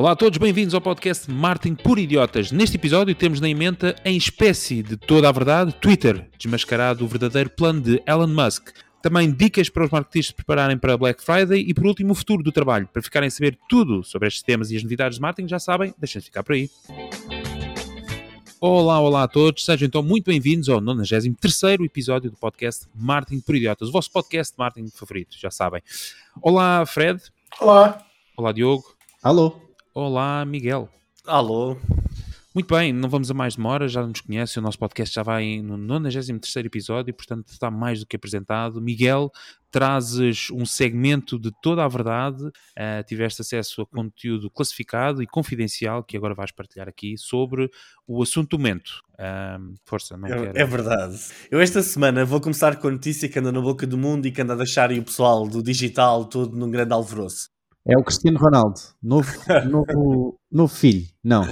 Olá a todos, bem-vindos ao podcast Martin por Idiotas. Neste episódio temos na emenda, em espécie de toda a verdade, Twitter, desmascarado o verdadeiro plano de Elon Musk. Também dicas para os marketeers se prepararem para Black Friday e, por último, o futuro do trabalho. Para ficarem a saber tudo sobre estes temas e as novidades de marketing, já sabem, deixem-se ficar por aí. Olá, olá a todos, sejam então muito bem-vindos ao 93 episódio do podcast Martin por Idiotas, o vosso podcast de marketing favorito, já sabem. Olá, Fred. Olá. Olá, Diogo. Alô. Olá, Miguel. Alô. Muito bem, não vamos a mais demora, já nos conhece, o nosso podcast já vai no 93 episódio, portanto está mais do que apresentado. Miguel, trazes um segmento de toda a verdade, uh, tiveste acesso a conteúdo classificado e confidencial que agora vais partilhar aqui sobre o assunto momento. Uh, força, não é, quero... é verdade. Eu esta semana vou começar com a notícia que anda na boca do mundo e que anda a deixar o pessoal do digital todo num grande alvoroço. É o Cristiano Ronaldo, novo, novo, novo filho. Não.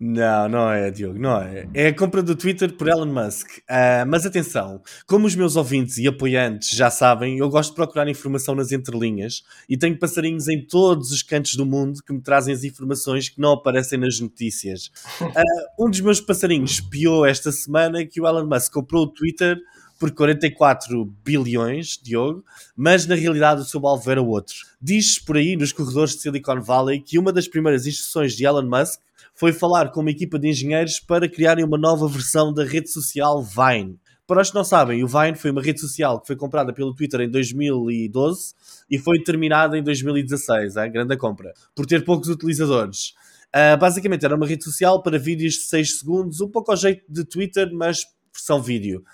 Não, não é, Diogo, não é. É a compra do Twitter por Elon Musk. Uh, mas atenção, como os meus ouvintes e apoiantes já sabem, eu gosto de procurar informação nas entrelinhas e tenho passarinhos em todos os cantos do mundo que me trazem as informações que não aparecem nas notícias. Uh, um dos meus passarinhos espiou esta semana que o Elon Musk comprou o Twitter por 44 bilhões, Diogo, mas na realidade o seu alvo era outro. Diz-se por aí nos corredores de Silicon Valley que uma das primeiras instruções de Elon Musk foi falar com uma equipa de engenheiros para criarem uma nova versão da rede social Vine. Para os que não sabem, o Vine foi uma rede social que foi comprada pelo Twitter em 2012 e foi terminada em 2016, a grande compra, por ter poucos utilizadores. Uh, basicamente era uma rede social para vídeos de 6 segundos, um pouco ao jeito de Twitter, mas versão vídeo.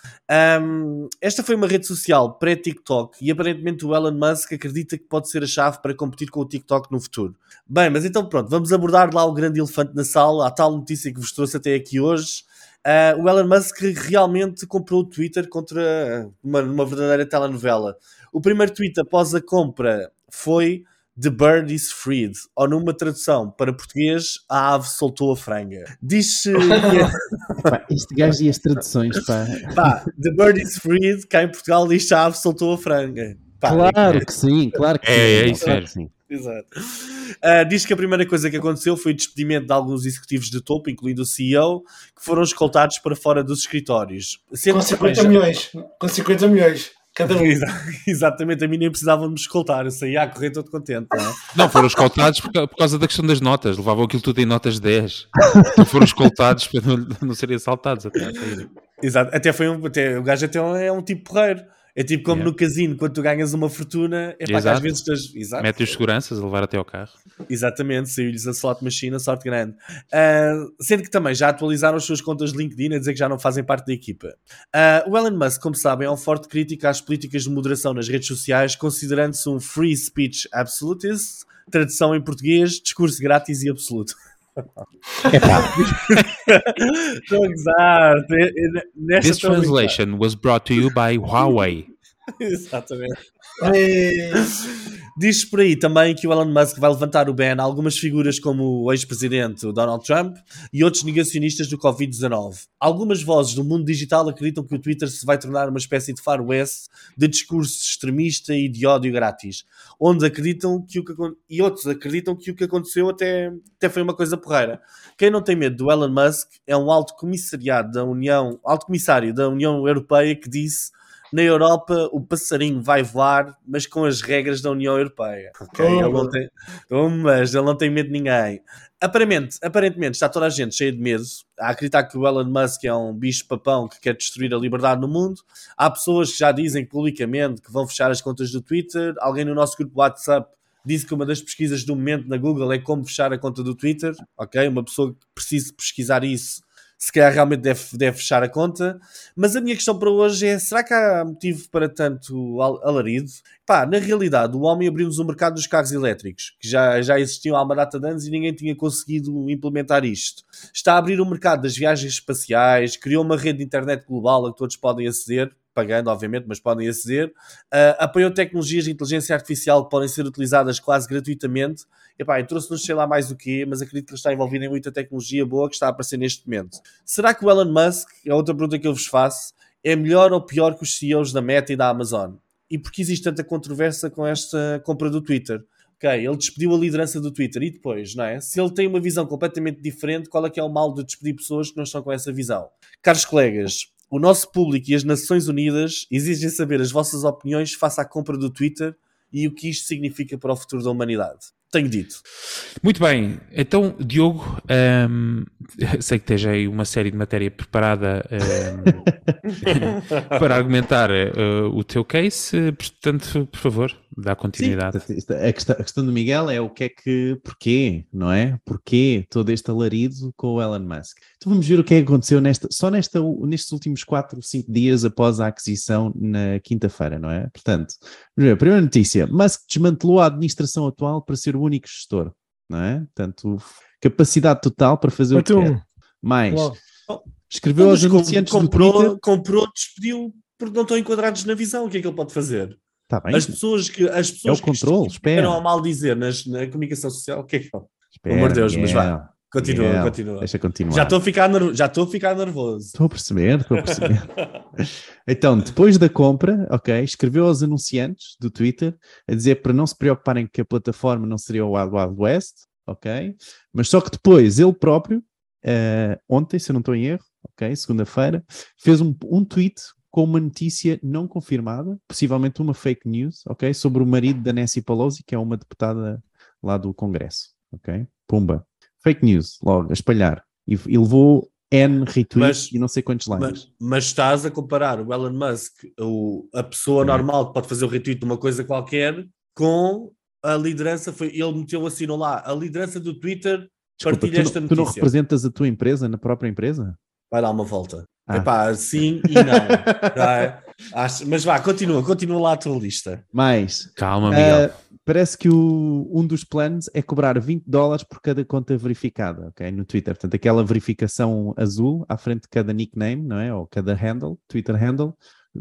Um, esta foi uma rede social pré-TikTok e aparentemente o Elon Musk acredita que pode ser a chave para competir com o TikTok no futuro. Bem, mas então pronto, vamos abordar lá o grande elefante na sala, a tal notícia que vos trouxe até aqui hoje. Uh, o Elon Musk realmente comprou o Twitter contra uma, uma verdadeira telenovela. O primeiro tweet após a compra foi The bird is freed, ou numa tradução para português, a ave soltou a franga. Diz-se. este gajo e as traduções, pá. pá. The bird is freed, cá em Portugal diz a ave soltou a franga. Pá, claro é... que sim, claro que é, sim. É, isso claro é. sim. Exato. Uh, diz que a primeira coisa que aconteceu foi o despedimento de alguns executivos de topo, incluindo o CEO, que foram escoltados para fora dos escritórios. Sendo com 50 milhões. Com 50 milhões. Cada um. Exatamente, a mim nem precisavam de me escoltar, eu saía a correr todo contente. Não, é? não foram escoltados por, por, causa da questão das notas, levavam aquilo tudo em notas 10. Então foram escoltados para não, não serem assaltados até Exato, até foi um, até, o gajo até é um tipo porreiro. É tipo como yeah. no casino, quando tu ganhas uma fortuna, é para que às vezes estás. Exato. Mete os seguranças a levar até ao carro. Exatamente, saiu-lhes a slot machine, a sorte grande. Uh, sendo que também já atualizaram as suas contas de LinkedIn a dizer que já não fazem parte da equipa. Uh, o Elon Musk, como sabem, é um forte crítico às políticas de moderação nas redes sociais, considerando-se um free speech absolutist, tradução em português, discurso grátis e absoluto. Estou a gozar. This translation was brought to you by Huawei. Exatamente. Diz por aí também que o Elon Musk vai levantar o ban a algumas figuras como o ex-presidente Donald Trump e outros negacionistas do Covid-19. Algumas vozes do mundo digital acreditam que o Twitter se vai tornar uma espécie de far west de discurso extremista e de ódio grátis, onde acreditam que o que e outros acreditam que o que aconteceu até, até foi uma coisa porreira. Quem não tem medo do Elon Musk é um alto comissariado da União, alto comissário da União Europeia que disse na Europa o passarinho vai voar, mas com as regras da União Europeia. Okay? Oh, ele não tem, mas ele não tem medo de ninguém. Aparentemente, aparentemente está toda a gente cheia de medo a acreditar que o Elon Musk é um bicho-papão que quer destruir a liberdade no mundo. Há pessoas que já dizem publicamente que vão fechar as contas do Twitter. Alguém no nosso grupo WhatsApp disse que uma das pesquisas do momento na Google é como fechar a conta do Twitter. Ok, uma pessoa que precise pesquisar isso se calhar realmente deve, deve fechar a conta. Mas a minha questão para hoje é: será que há motivo para tanto alarido? Pá, na realidade, o homem abriu-nos o mercado dos carros elétricos, que já, já existiam há uma data de anos e ninguém tinha conseguido implementar isto. Está a abrir o mercado das viagens espaciais, criou uma rede de internet global a que todos podem aceder pagando, obviamente, mas podem aceder. Uh, apoiou tecnologias de inteligência artificial que podem ser utilizadas quase gratuitamente. Epá, trouxe-nos sei lá mais o quê, mas acredito que ele está envolvido em muita tecnologia boa que está a aparecer neste momento. Será que o Elon Musk, é outra pergunta que eu vos faço, é melhor ou pior que os CEOs da Meta e da Amazon? E por que existe tanta controvérsia com esta compra do Twitter? Ok, ele despediu a liderança do Twitter e depois, não é? Se ele tem uma visão completamente diferente, qual é que é o mal de despedir pessoas que não estão com essa visão? Caros colegas, o nosso público e as Nações Unidas exigem saber as vossas opiniões face à compra do Twitter e o que isto significa para o futuro da humanidade. Tenho dito. Muito bem, então Diogo, ehm, sei que tens aí uma série de matéria preparada ehm, para argumentar eh, o teu case, portanto, por favor, dá continuidade. Sim, a, questão, a questão do Miguel é o que é que, porquê, não é? Porquê todo este alarido com o Elon Musk? Então vamos ver o que é que aconteceu nesta, só nesta, nestes últimos 4, 5 dias após a aquisição na quinta-feira, não é? Portanto, primeira notícia, Musk desmantelou a administração atual para ser o único gestor, não é? Portanto, capacidade total para fazer o que quer. Mais, escreveu Então, aos mas anunciantes comprou, Twitter... comprou, despediu, porque não estão enquadrados na visão. O que é que ele pode fazer? Tá As pessoas que as pessoas É o controle, que espera. eram a mal dizer nas, na comunicação social, o que é que Pelo amor de Deus, mas vá. Continua, Miguel, continua. Deixa continuar. Já estou a ficar nervo- já estou a ficar nervoso. Estou a perceber, estou a perceber. então, depois da compra, ok, escreveu aos anunciantes do Twitter a dizer para não se preocuparem que a plataforma não seria o Wild Wild West, ok? Mas só que depois ele próprio, eh, ontem, se eu não estou em erro, ok, segunda-feira, fez um, um tweet com uma notícia não confirmada, possivelmente uma fake news, ok, sobre o marido da Nancy Pelosi, que é uma deputada lá do Congresso, ok? Pumba. Fake news, logo, a espalhar. E, e levou N retweets e não sei quantos likes. Mas, mas estás a comparar o Elon Musk, o, a pessoa É. normal que pode fazer o retweet de uma coisa qualquer, com a liderança. Foi, ele meteu assinou lá. A liderança do Twitter Desculpa, partilha tu, esta não, tu não notícia. representas a tua empresa na própria empresa? Vai dar uma volta. Ah. Epá, sim e não. é? Acho- mas vá, continua, continua lá a tua lista. Mais, Calma, Miguel. ah, parece que o- um dos planos é cobrar 20 dólares por cada conta verificada, ok? No Twitter. Portanto, aquela verificação azul à frente de cada nickname, não é? Ou cada handle, Twitter handle,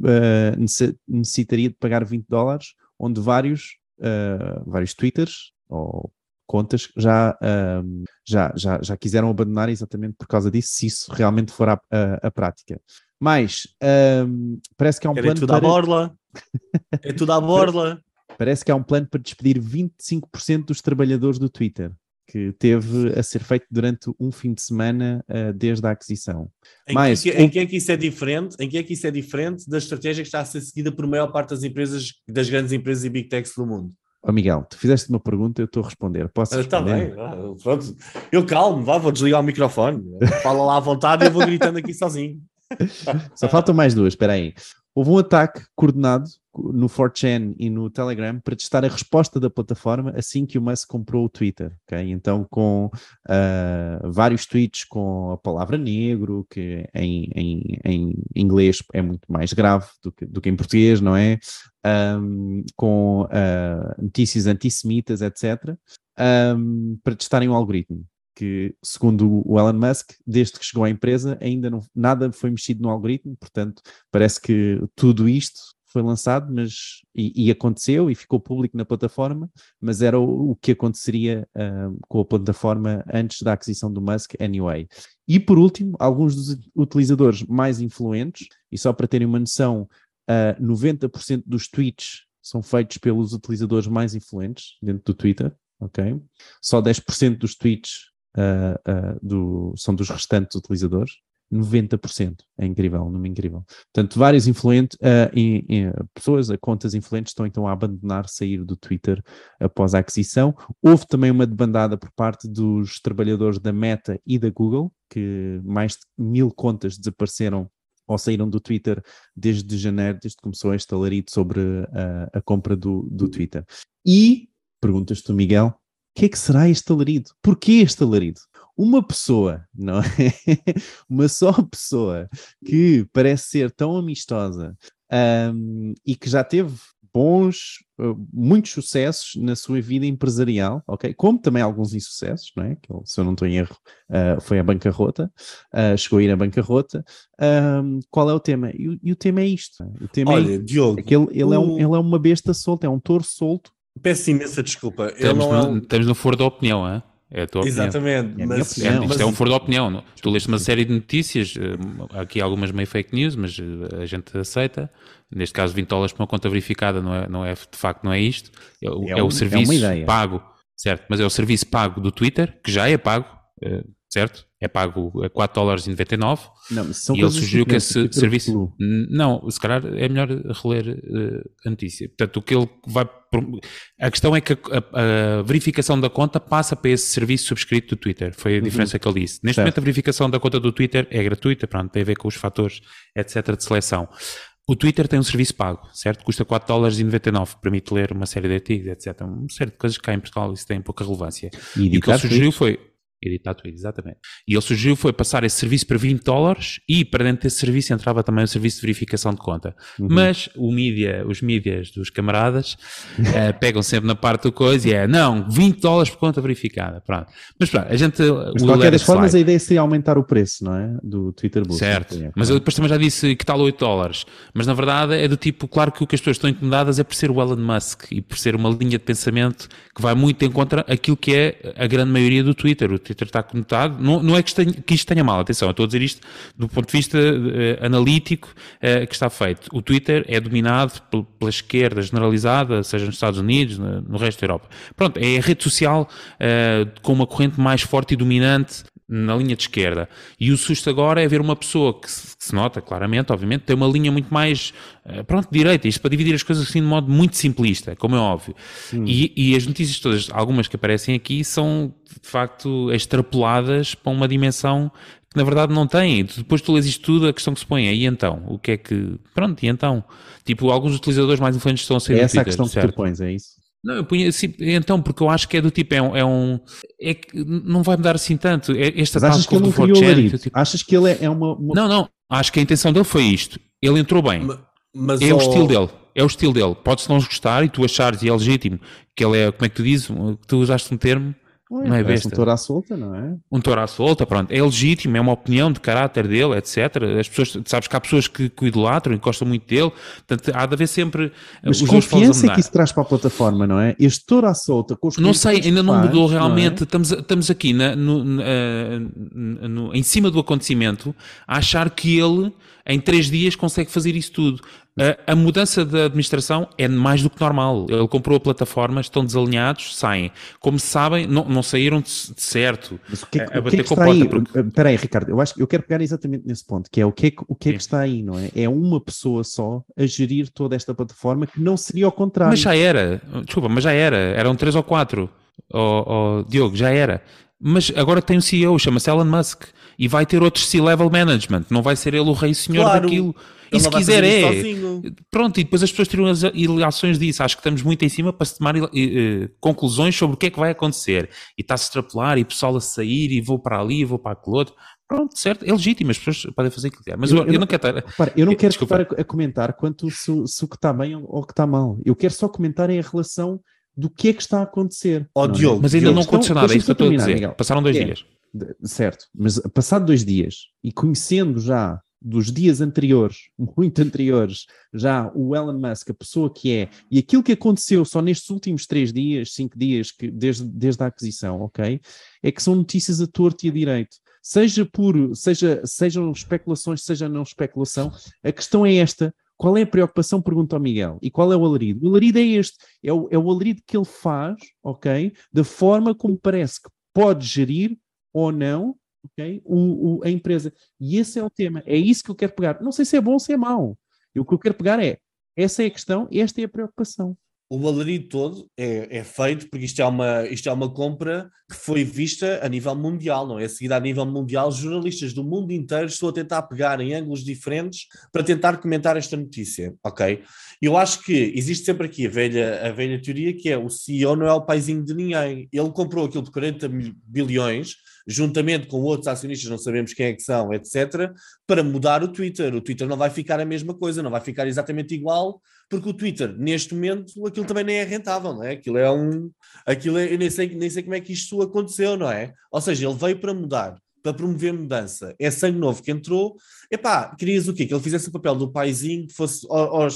ah, necess- necessitaria de pagar 20 dólares, onde vários, ah, vários Twitters ou contas já, ah, já, já, já quiseram abandonar exatamente por causa disso, se isso realmente for a, a- a prática. Mas ah, parece que há um É plano tudo à para... borla. É tudo à borla. Parece que há um plano para despedir 25% dos trabalhadores do Twitter, que teve a ser feito durante um fim de semana uh, desde a aquisição. Em, Mas que, em que é que isso é diferente? Em que é que isso é diferente da estratégia que está a ser seguida por maior parte das empresas, das grandes empresas e big techs do mundo? Ó Miguel, tu fizeste uma pergunta, eu estou a responder. Posso Está responder? bem, ah, pronto. Eu calmo, vá, vou desligar o microfone. Fala lá à vontade e eu vou gritando aqui sozinho. Só faltam mais duas, espera aí. Houve um ataque coordenado no 4chan e no Telegram para testar a resposta da plataforma assim que o Musk comprou o Twitter, ok? Então com ah, vários tweets com a palavra negro, que em, em, em inglês é muito mais grave do que, do que em português, não é? Ahm, com ah, notícias antissemitas, etc. ahm, para testarem o algoritmo que, segundo o Elon Musk, desde que chegou à empresa, ainda não, nada foi mexido no algoritmo, portanto, parece que tudo isto foi lançado mas, e, e aconteceu e ficou público na plataforma, mas era o, o que aconteceria ah, com a plataforma antes da aquisição do Musk, anyway. E por último, alguns dos utilizadores mais influentes, e só para terem uma noção, ah, 90% dos tweets são feitos pelos utilizadores mais influentes dentro do Twitter, ok? Só 10% dos tweets ah, ah, do- são dos restantes utilizadores. 90%. É incrível, um número incrível. Portanto, vários influentes, e, pessoas, contas influentes estão então a abandonar, sair do Twitter após a aquisição. Houve também uma debandada por parte dos trabalhadores da Meta e da Google, que mais de mil contas desapareceram ou saíram do Twitter desde janeiro, desde que começou este alarido sobre ah, a compra do, do Twitter. E, perguntas tu, Miguel, que é que será este alarido? Porquê este alarido? Uma pessoa, não é? Uma só pessoa que parece ser tão amistosa ahm, e que já teve bons, uh, muitos sucessos na sua vida empresarial, ok? Como também alguns insucessos, não é? Que se eu não estou em erro, uh, foi a bancarrota, uh, chegou a ir à bancarrota. Ahm, qual é o tema? E, o- e o tema é isto. O tema é Olha, Diogo, é que ele, ele, é um, o- ele é uma besta solta, é um touro solto. Peço imensa desculpa. Eu Estamos, não é no, um- estamos no foro da opinião, é? É a tua opinião. Exatamente. É minha mas, opinião. É, mas- isto é um foro de opinião. não? Tu leste uma série de notícias, eh, aqui algumas meio fake news, mas eh, a gente aceita. Neste caso, 20 dólares para uma conta verificada não é, não é de facto não é isto. É, o- É é um- é o uma serviço pago, certo? Mas é o serviço pago do Twitter, que já é pago, eh, certo? É pago a 4 dólares e 99. Não, são e ele sugeriu que esse serviço. Não, se calhar é melhor reler eh, a notícia. Portanto, o que ele vai. A questão é que a, a- verificação da conta passa para esse serviço subscrito do Twitter. Foi a diferença que ele disse. Neste Certo. momento, a verificação da conta do Twitter é gratuita, pronto, tem a ver com os fatores, etc., de seleção. O Twitter tem um serviço pago, certo? Custa 4 dólares e 99, permite ler uma série de artigos, etc. Uma série de coisas que cá em Portugal isso tem pouca relevância. E E o que ele sugeriu foi. Editar tweet, exatamente. E ele sugeriu foi passar esse serviço para 20 dólares e para dentro desse serviço entrava também o serviço de verificação de conta. Uhum. Mas o os mídias dos camaradas eh, pegam sempre na parte do coisa e é não, 20 dólares por conta verificada. Pronto. Mas pronto, a gente. Mas de qualquer das formas, a ideia seria aumentar o preço, não é? Do Twitter Blue. Certo, é, mas claro. eu depois também já disse que tal 8 dólares, mas na verdade é do tipo, claro que o que as pessoas estão incomodadas é por ser o Elon Musk e por ser uma linha de pensamento que vai muito em contra aquilo que é a grande maioria do Twitter. O Twitter está conectado, não, não é que tenha, que isto tenha mal, atenção, eu estou a dizer isto do ponto de vista eh, analítico eh, que está feito. O Twitter é dominado pel- pela esquerda generalizada, seja nos Estados Unidos, no, no resto da Europa. Pronto, é a rede social eh, com uma corrente mais forte e dominante na linha de esquerda. E o susto agora é ver uma pessoa que se, que se nota claramente, obviamente, tem uma linha muito mais, eh, pronto, direita. Isto para dividir as coisas assim de modo muito simplista, como é óbvio. E, e as notícias todas, algumas que aparecem aqui, são de facto extrapoladas para uma dimensão que na verdade não tem. Depois tu lês isto tudo, a questão que se põe é, e então? O que é que... Pronto, e então? Tipo, alguns utilizadores mais influentes estão a sair É do essa a Twitter, questão que certo? tu pões, é isso? Não, eu punha assim, então, porque eu acho que é do tipo, é um, é um é que não vai mudar assim tanto. É, esta Mas achas que ele não do 4chan, criou o alarido? tipo- Achas que ele é, é uma, uma- Não, não, acho que a intenção dele foi isto. Ele entrou bem. Ma- Mas É o ó, estilo dele. É o estilo dele. Pode-se não gostar e tu achares, e é legítimo, que ele é, como é que tu dizes? Que tu usaste um termo, Não é besta. um touro à solta, não é? um touro à solta, pronto. É legítimo, é uma opinião de caráter dele, etc. As pessoas, sabes que há pessoas que, que o idolatram e gostam muito dele. Portanto, há de haver sempre eh, Mas os confiança que isso traz para a plataforma, não é? Este touro à solta, com os Não sei, ainda não mudou é? realmente. Estamos, estamos aqui na- no- na- no- em cima do acontecimento a achar que ele, em três dias, consegue fazer isso tudo. A, a mudança da administração é mais do que normal. Ele comprou a plataforma, estão desalinhados, saem. Como se sabem, não, não saíram de, certo. Mas o que é que, a o que, bater é que a está aí? porque- Espera aí, Ricardo, eu acho que eu quero pegar exatamente nesse ponto, que é o que é que, o que, é que está aí, não é? É uma pessoa só a gerir toda esta plataforma que não seria ao contrário. Mas já era, desculpa, mas já era, eram três ou quatro, oh, oh, Diogo, já era. Mas agora tem um CEO, chama-se Elon Musk, e vai ter outro C-level management, não vai ser ele o rei senhor Claro, daquilo. E se quiser é. sozinho. Pronto, e depois as pessoas tiram as ilações disso. Acho que estamos muito em cima para se tomar eh, conclusões sobre o que é que vai acontecer. E está-se a extrapolar, e o pessoal a sair, e vou para ali, e vou para aquele outro. Pronto, certo, é legítimo, as pessoas podem fazer o que quiser. Mas eu, Eu- eu, não quero estar. Repara, eu não quero desculpa. estar a, a comentar quanto se, o- se o que está bem ou o que está mal. Eu quero só comentar em relação do que é que está a acontecer. É? Diogo, Mas ainda Diogo, não então, aconteceu nada, é isso que eu estou a dizer. Miguel. Passaram dois É. dias. Certo, mas passado dois dias e conhecendo já dos dias anteriores, muito anteriores, já o Elon Musk, a pessoa que é, e aquilo que aconteceu só nestes últimos três dias, cinco dias, que, desde, desde a aquisição, ok? É que são notícias a torto e a direito. Seja por, seja, sejam especulações, seja não especulação, a questão é esta. Qual é a preocupação? Pergunta ao Miguel. E qual é o alarido? O alarido é este. É o, é o alarido que ele faz, ok? Da forma como parece que pode gerir ou não ok? O, o- a empresa. E esse é o tema. É isso que eu quero pegar. Não sei se é bom ou se é mau. O que eu quero pegar é essa é a questão, esta é a preocupação. O alarido todo é, é feito porque isto é, uma, isto é uma compra que foi vista a nível mundial, não é? Seguida a nível mundial, jornalistas do mundo inteiro estão a tentar pegar em ângulos diferentes para tentar comentar esta notícia, ok? Eu acho que existe sempre aqui a velha, a velha teoria que é o CEO não é o paizinho de ninguém. Ele comprou aquilo por 40 mil- bilhões, juntamente com outros acionistas, não sabemos quem é que são, etc., para mudar o Twitter. O Twitter não vai ficar a mesma coisa, não vai ficar exatamente igual, porque o Twitter, neste momento, aquilo também nem é rentável, não é? Aquilo é um. Aquilo é, eu nem sei, nem sei como é que isto aconteceu, não é? Ou seja, ele veio para mudar, para promover mudança. É sangue novo que entrou. Epá, querias o quê? Que ele fizesse o papel do paizinho, que fosse ao-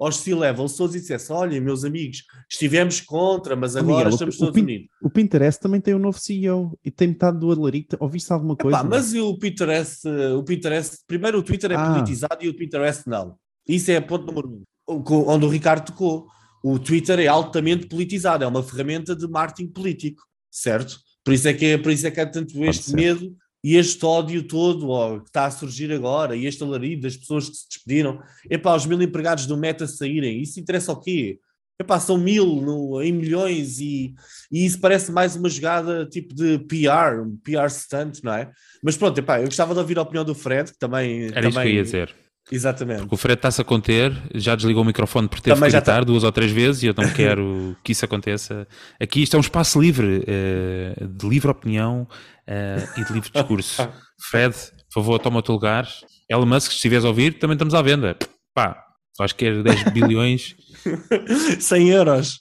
aos, aos C-levels todos e dissesse: olha, meus amigos, estivemos contra, mas agora Miguel, estamos o todos unidos. O Pinterest também tem um novo CEO e tem metade do alarico. Ouviste alguma coisa? Pá, mas o Pinterest, o Pinterest, primeiro o Twitter é Ah. politizado e o Pinterest não. Isso é ponto número um. Onde o Ricardo tocou. O Twitter é altamente politizado, é uma ferramenta de marketing político, certo? Por isso é que, é, por isso é que há tanto este medo e este ódio todo ó, que está a surgir agora e este alarido das pessoas que se despediram. Epá, os mil empregados do Meta saírem, isso interessa ao quê? Epá, são mil no- em milhões e, e isso parece mais uma jogada tipo de PR, um PR stunt, não é? Mas pronto, epá, eu gostava de ouvir a opinião do Fred, que também. Era também, isso que eu ia dizer. Exatamente. Porque o Fred está-se a conter, já desligou o microfone por ter Também que gritar está. duas ou três vezes e eu não quero que isso aconteça. Aqui isto é um espaço livre, eh, de livre opinião eh, e de livre discurso. Fred, por favor, toma o teu lugar. Elon Musk, se estiveres a ouvir, também estamos à venda. Pá, acho que é 10 bilhões. 100 euros.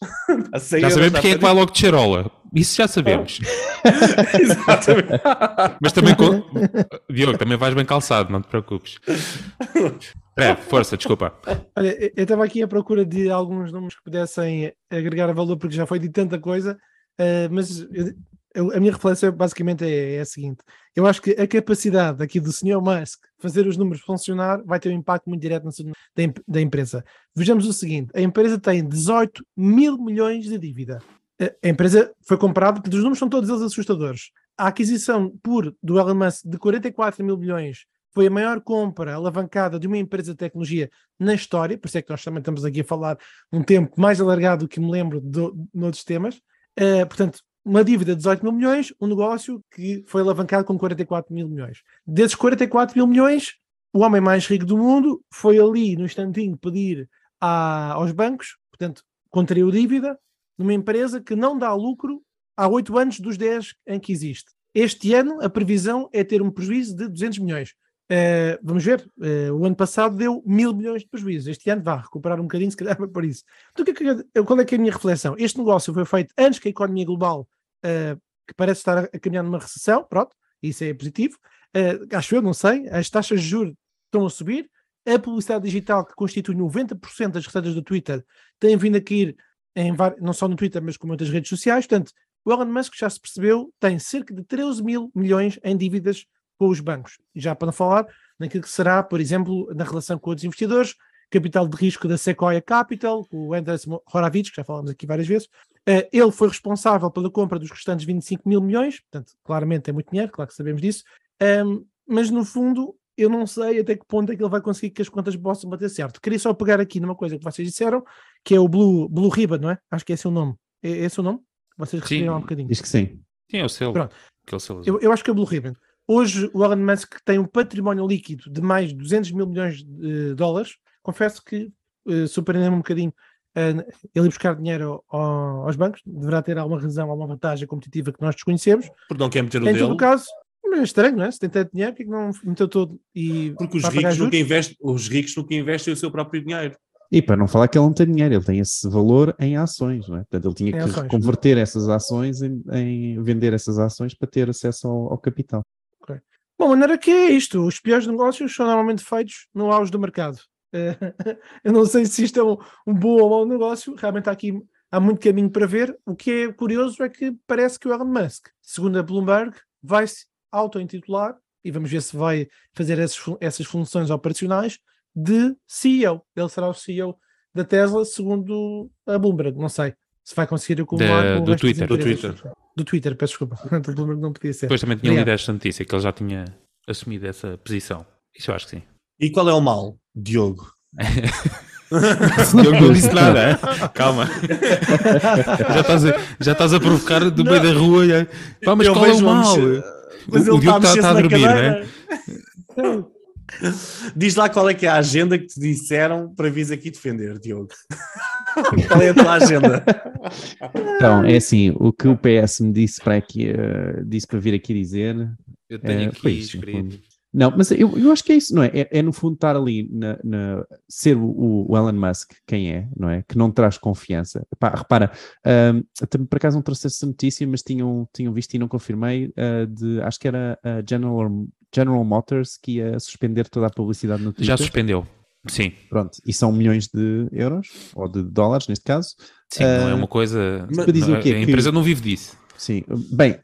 A 100 Já euros sabemos dá quem é que vai logo de charola. Isso já sabemos. Exatamente. Mas também, com... Diogo, também vais bem calçado, não te preocupes. Fred, força, desculpa. Olha, eu- estava aqui à procura de alguns números que pudessem agregar valor, porque já foi de tanta coisa, eh, mas eu- eu- a minha reflexão basicamente é, é a seguinte: eu acho que a capacidade aqui do Sr. Musk fazer os números funcionar vai ter um impacto muito direto na saúde da, da empresa. Vejamos o seguinte: a empresa tem 18 mil milhões de dívida. A- empresa foi comprada, os números são todos eles assustadores. A aquisição por do Elon Musk de 44 mil milhões foi a maior compra alavancada de uma empresa de tecnologia na história, por isso é que nós também estamos aqui a falar um tempo mais alargado do que me lembro de noutros temas. Eh, portanto, uma dívida de 18 mil milhões, um negócio que foi alavancado com 44 mil milhões. Desses 44 mil milhões, o homem mais rico do mundo foi ali no instantinho pedir a- aos bancos, portanto, contraiu dívida numa empresa que não dá lucro há 8 anos dos 10 em que existe. Este ano, a previsão é ter um prejuízo de 200 milhões. Uh, vamos ver, uh, o ano passado deu mil milhões de prejuízos. Este ano vai recuperar um bocadinho, se calhar por isso. Então, é qual é que é a minha reflexão? Este negócio foi feito antes que a economia global, uh, que parece estar a, caminhar numa recessão, pronto, isso é positivo. Acho eu, não sei, as taxas de juros estão a subir, a publicidade digital, que constitui 90% das receitas do Twitter, tem vindo a cair em não só no Twitter, mas como outras redes sociais. Portanto, o Elon Musk já se percebeu, tem cerca de 13 mil milhões em dívidas com os bancos. E já para não falar naquilo que será, por exemplo, na relação com outros investidores, capital de risco da Sequoia Capital, o Andres Horovitz, que já falamos aqui várias vezes. Eh, ele foi responsável pela compra dos restantes 25 mil milhões, portanto, claramente é muito dinheiro, claro que sabemos disso. Mas no fundo, eu não sei até que ponto é que ele vai conseguir que as contas possam bater certo. Queria só pegar aqui numa coisa que vocês disseram, que é o Blue, Blue Ribbon, não é? Acho que esse é o nome. É, é esse o nome? Vocês referiram há um bocadinho. Diz que sim. Sim, é o selo. Pronto. Aquele selo. Eu, eu acho que é o Blue Ribbon. Hoje o Elon Musk tem um património líquido de mais de 200 mil milhões de dólares. Confesso que uh, surpreendeu-me um bocadinho uh, ele buscar dinheiro ao- ao- aos bancos. Deverá ter alguma razão, alguma vantagem competitiva que nós desconhecemos. Porque não quer meter o em dele. todo o caso, é estranho, não é? Se tem tanto dinheiro, porque que não meteu todo e Porque os ricos, nunca investem, os ricos nunca investem o seu próprio dinheiro. E para não falar que ele não tem dinheiro, ele tem esse valor em ações, não é? Portanto, ele tinha Em que ações. converter essas ações em, em vender essas ações para ter acesso ao, ao capital. Bom, a maneira que é isto. Os piores negócios são normalmente feitos no auge do mercado. Eh, Eu não sei se isto é um, um bom ou mau negócio. Realmente há aqui há muito caminho para ver. O que é curioso é que parece que o Elon Musk, segundo a Bloomberg, vai se auto-intitular e vamos ver se vai fazer essas, essas funções operacionais de CEO. Ele será o CEO da Tesla, segundo a Bloomberg. Não sei se vai conseguir acumular o do Twitter. Do empresas. Do Twitter, peço desculpa. Do Bloomberg não podia ser. Depois também tinha lido esta notícia que ele já tinha assumido essa posição. Isso eu acho que sim. E qual é o mal, Diogo? Diogo não disse nada, hein? calma. já, estás a, já estás a provocar do meio da rua. e aí, Pá, mas Eu qual é o mal? O, Mas o ele Diogo está está a dormir, cadeira. né? Diz lá qual é que é a agenda que te disseram para vires aqui defender, Diogo. qual é a tua agenda? Então, é assim, o que o PS me disse para, aqui, eh, disse para vir aqui dizer. Eu tenho eh, aqui foi escrito. Não, mas eu, eu acho que é isso, não é? É, é no fundo estar ali, na, na- ser o, o Elon Musk quem é, não é? Que não traz confiança. Epá, repara, também por acaso não trouxe essa notícia, mas tinham, tinham visto e não confirmei, ah, de, acho que era a General, General Motors que ia suspender toda a publicidade no Twitter. Já suspendeu. Sim, Pronto, e são milhões de euros, ou de dólares neste caso. sim, não é Ah, uma coisa. mas- não- quê? A Que- empresa não vive disso. Sim, bem,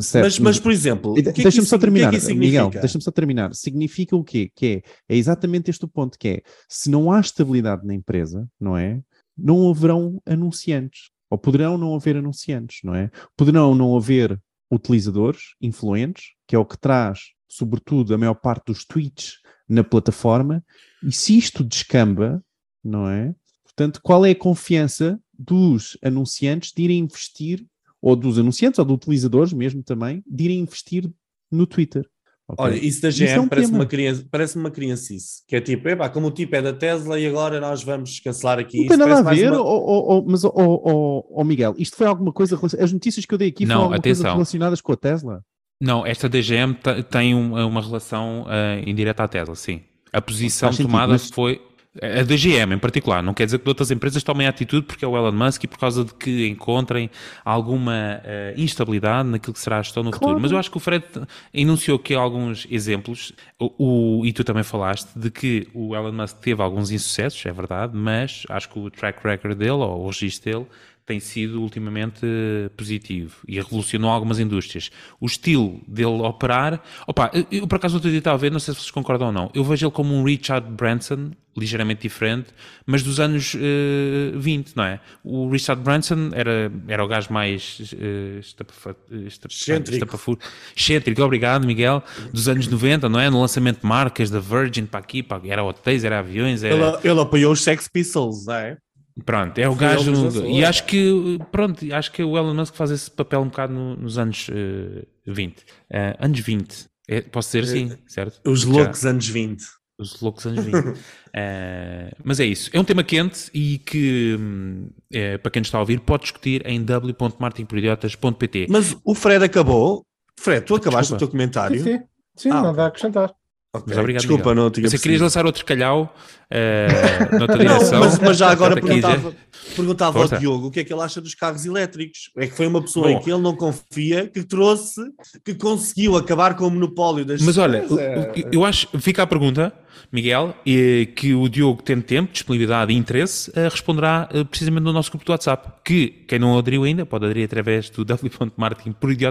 certo. Mas, mas, por exemplo, é Deixa-me só o que é que terminar, isso Miguel, deixa-me só terminar. Significa o quê? Que é, é exatamente este o ponto que é, se não há estabilidade na empresa, não é? Não haverão anunciantes, ou poderão não haver anunciantes, não é? Poderão não haver utilizadores influentes, que é o que traz, sobretudo, a maior parte dos tweets na plataforma, e se isto descamba, não é? Portanto, qual é a confiança dos anunciantes de irem investir, ou dos anunciantes, ou dos utilizadores mesmo também, de irem investir no Twitter? ok? Olha, isso da Isso é GM um parece, tema. uma criança, parece uma criancice. Que é tipo, epá, como o tipo é da Tesla e agora nós vamos cancelar aqui. Não Isso tem nada a ver, uma- ó- ó, mas, ó, Miguel, isto foi alguma coisa, as notícias que eu dei aqui Não, foram alguma coisa relacionadas com a Tesla? Não, esta DGM te- tem um- uma relação ah, indireta à Tesla, sim. A posição tomada mas- foi. A DGM em particular, não quer dizer que outras empresas tomem atitude porque é o Elon Musk e por causa de que encontrem alguma ah, instabilidade naquilo que será a gestão no Claro. futuro. Mas eu acho que o Fred enunciou aqui alguns exemplos, o, o- e tu também falaste, de que o Elon Musk teve alguns insucessos, é verdade, mas acho que o track record dele, ou o registro dele, tem sido ultimamente eh, positivo e revolucionou algumas indústrias. O estilo dele operar, opa, eu, por acaso outro dia estava a ver, não sei se vocês concordam ou não, eu vejo ele como um Richard Branson, ligeiramente diferente, mas dos anos eh, 20, não é? O Richard Branson era, era o gajo mais eh, estapafa- esta- Excêntrico. estapafu- excêntrico, obrigado Miguel, dos anos 90, não é? No lançamento de marcas da Virgin para aqui, para, era hotéis, era aviões, era... Ele, ele apoiou os Sex Pistols, não é? Pronto, é o Foi gajo. lançou, E é. acho que, pronto, acho que o Elon Musk faz esse papel um bocado no- nos anos eh, 20. Eh, anos 20. É, posso dizer assim, certo? Os Já- loucos anos 20. os loucos anos 20. Eh, mas é isso. É um tema quente e que, hum, eh, para quem nos está a ouvir, pode discutir em w.martinporidiotas.pt. Mas o Fred acabou. Fred, tu acabaste Desculpa. o teu comentário. Sim, sim. Sim, Ah, nada ok. a acrescentar. Ok, Mas obrigado, Desculpa, Miguel. não tinha Você querias lançar outro calhau eh, noutra Não, direção? mas, mas já agora perguntava, perguntava ao. Diogo o que é que ele acha dos carros elétricos. É que foi uma pessoa Bom. em que ele não confia, que trouxe, que conseguiu acabar com o monopólio das Mas olha, é. eu acho, fica a pergunta, Miguel, e que o Diogo, tendo tempo, disponibilidade e interesse, eh, responderá eh, precisamente no nosso grupo do WhatsApp, que quem não aderiu ainda pode aderir através do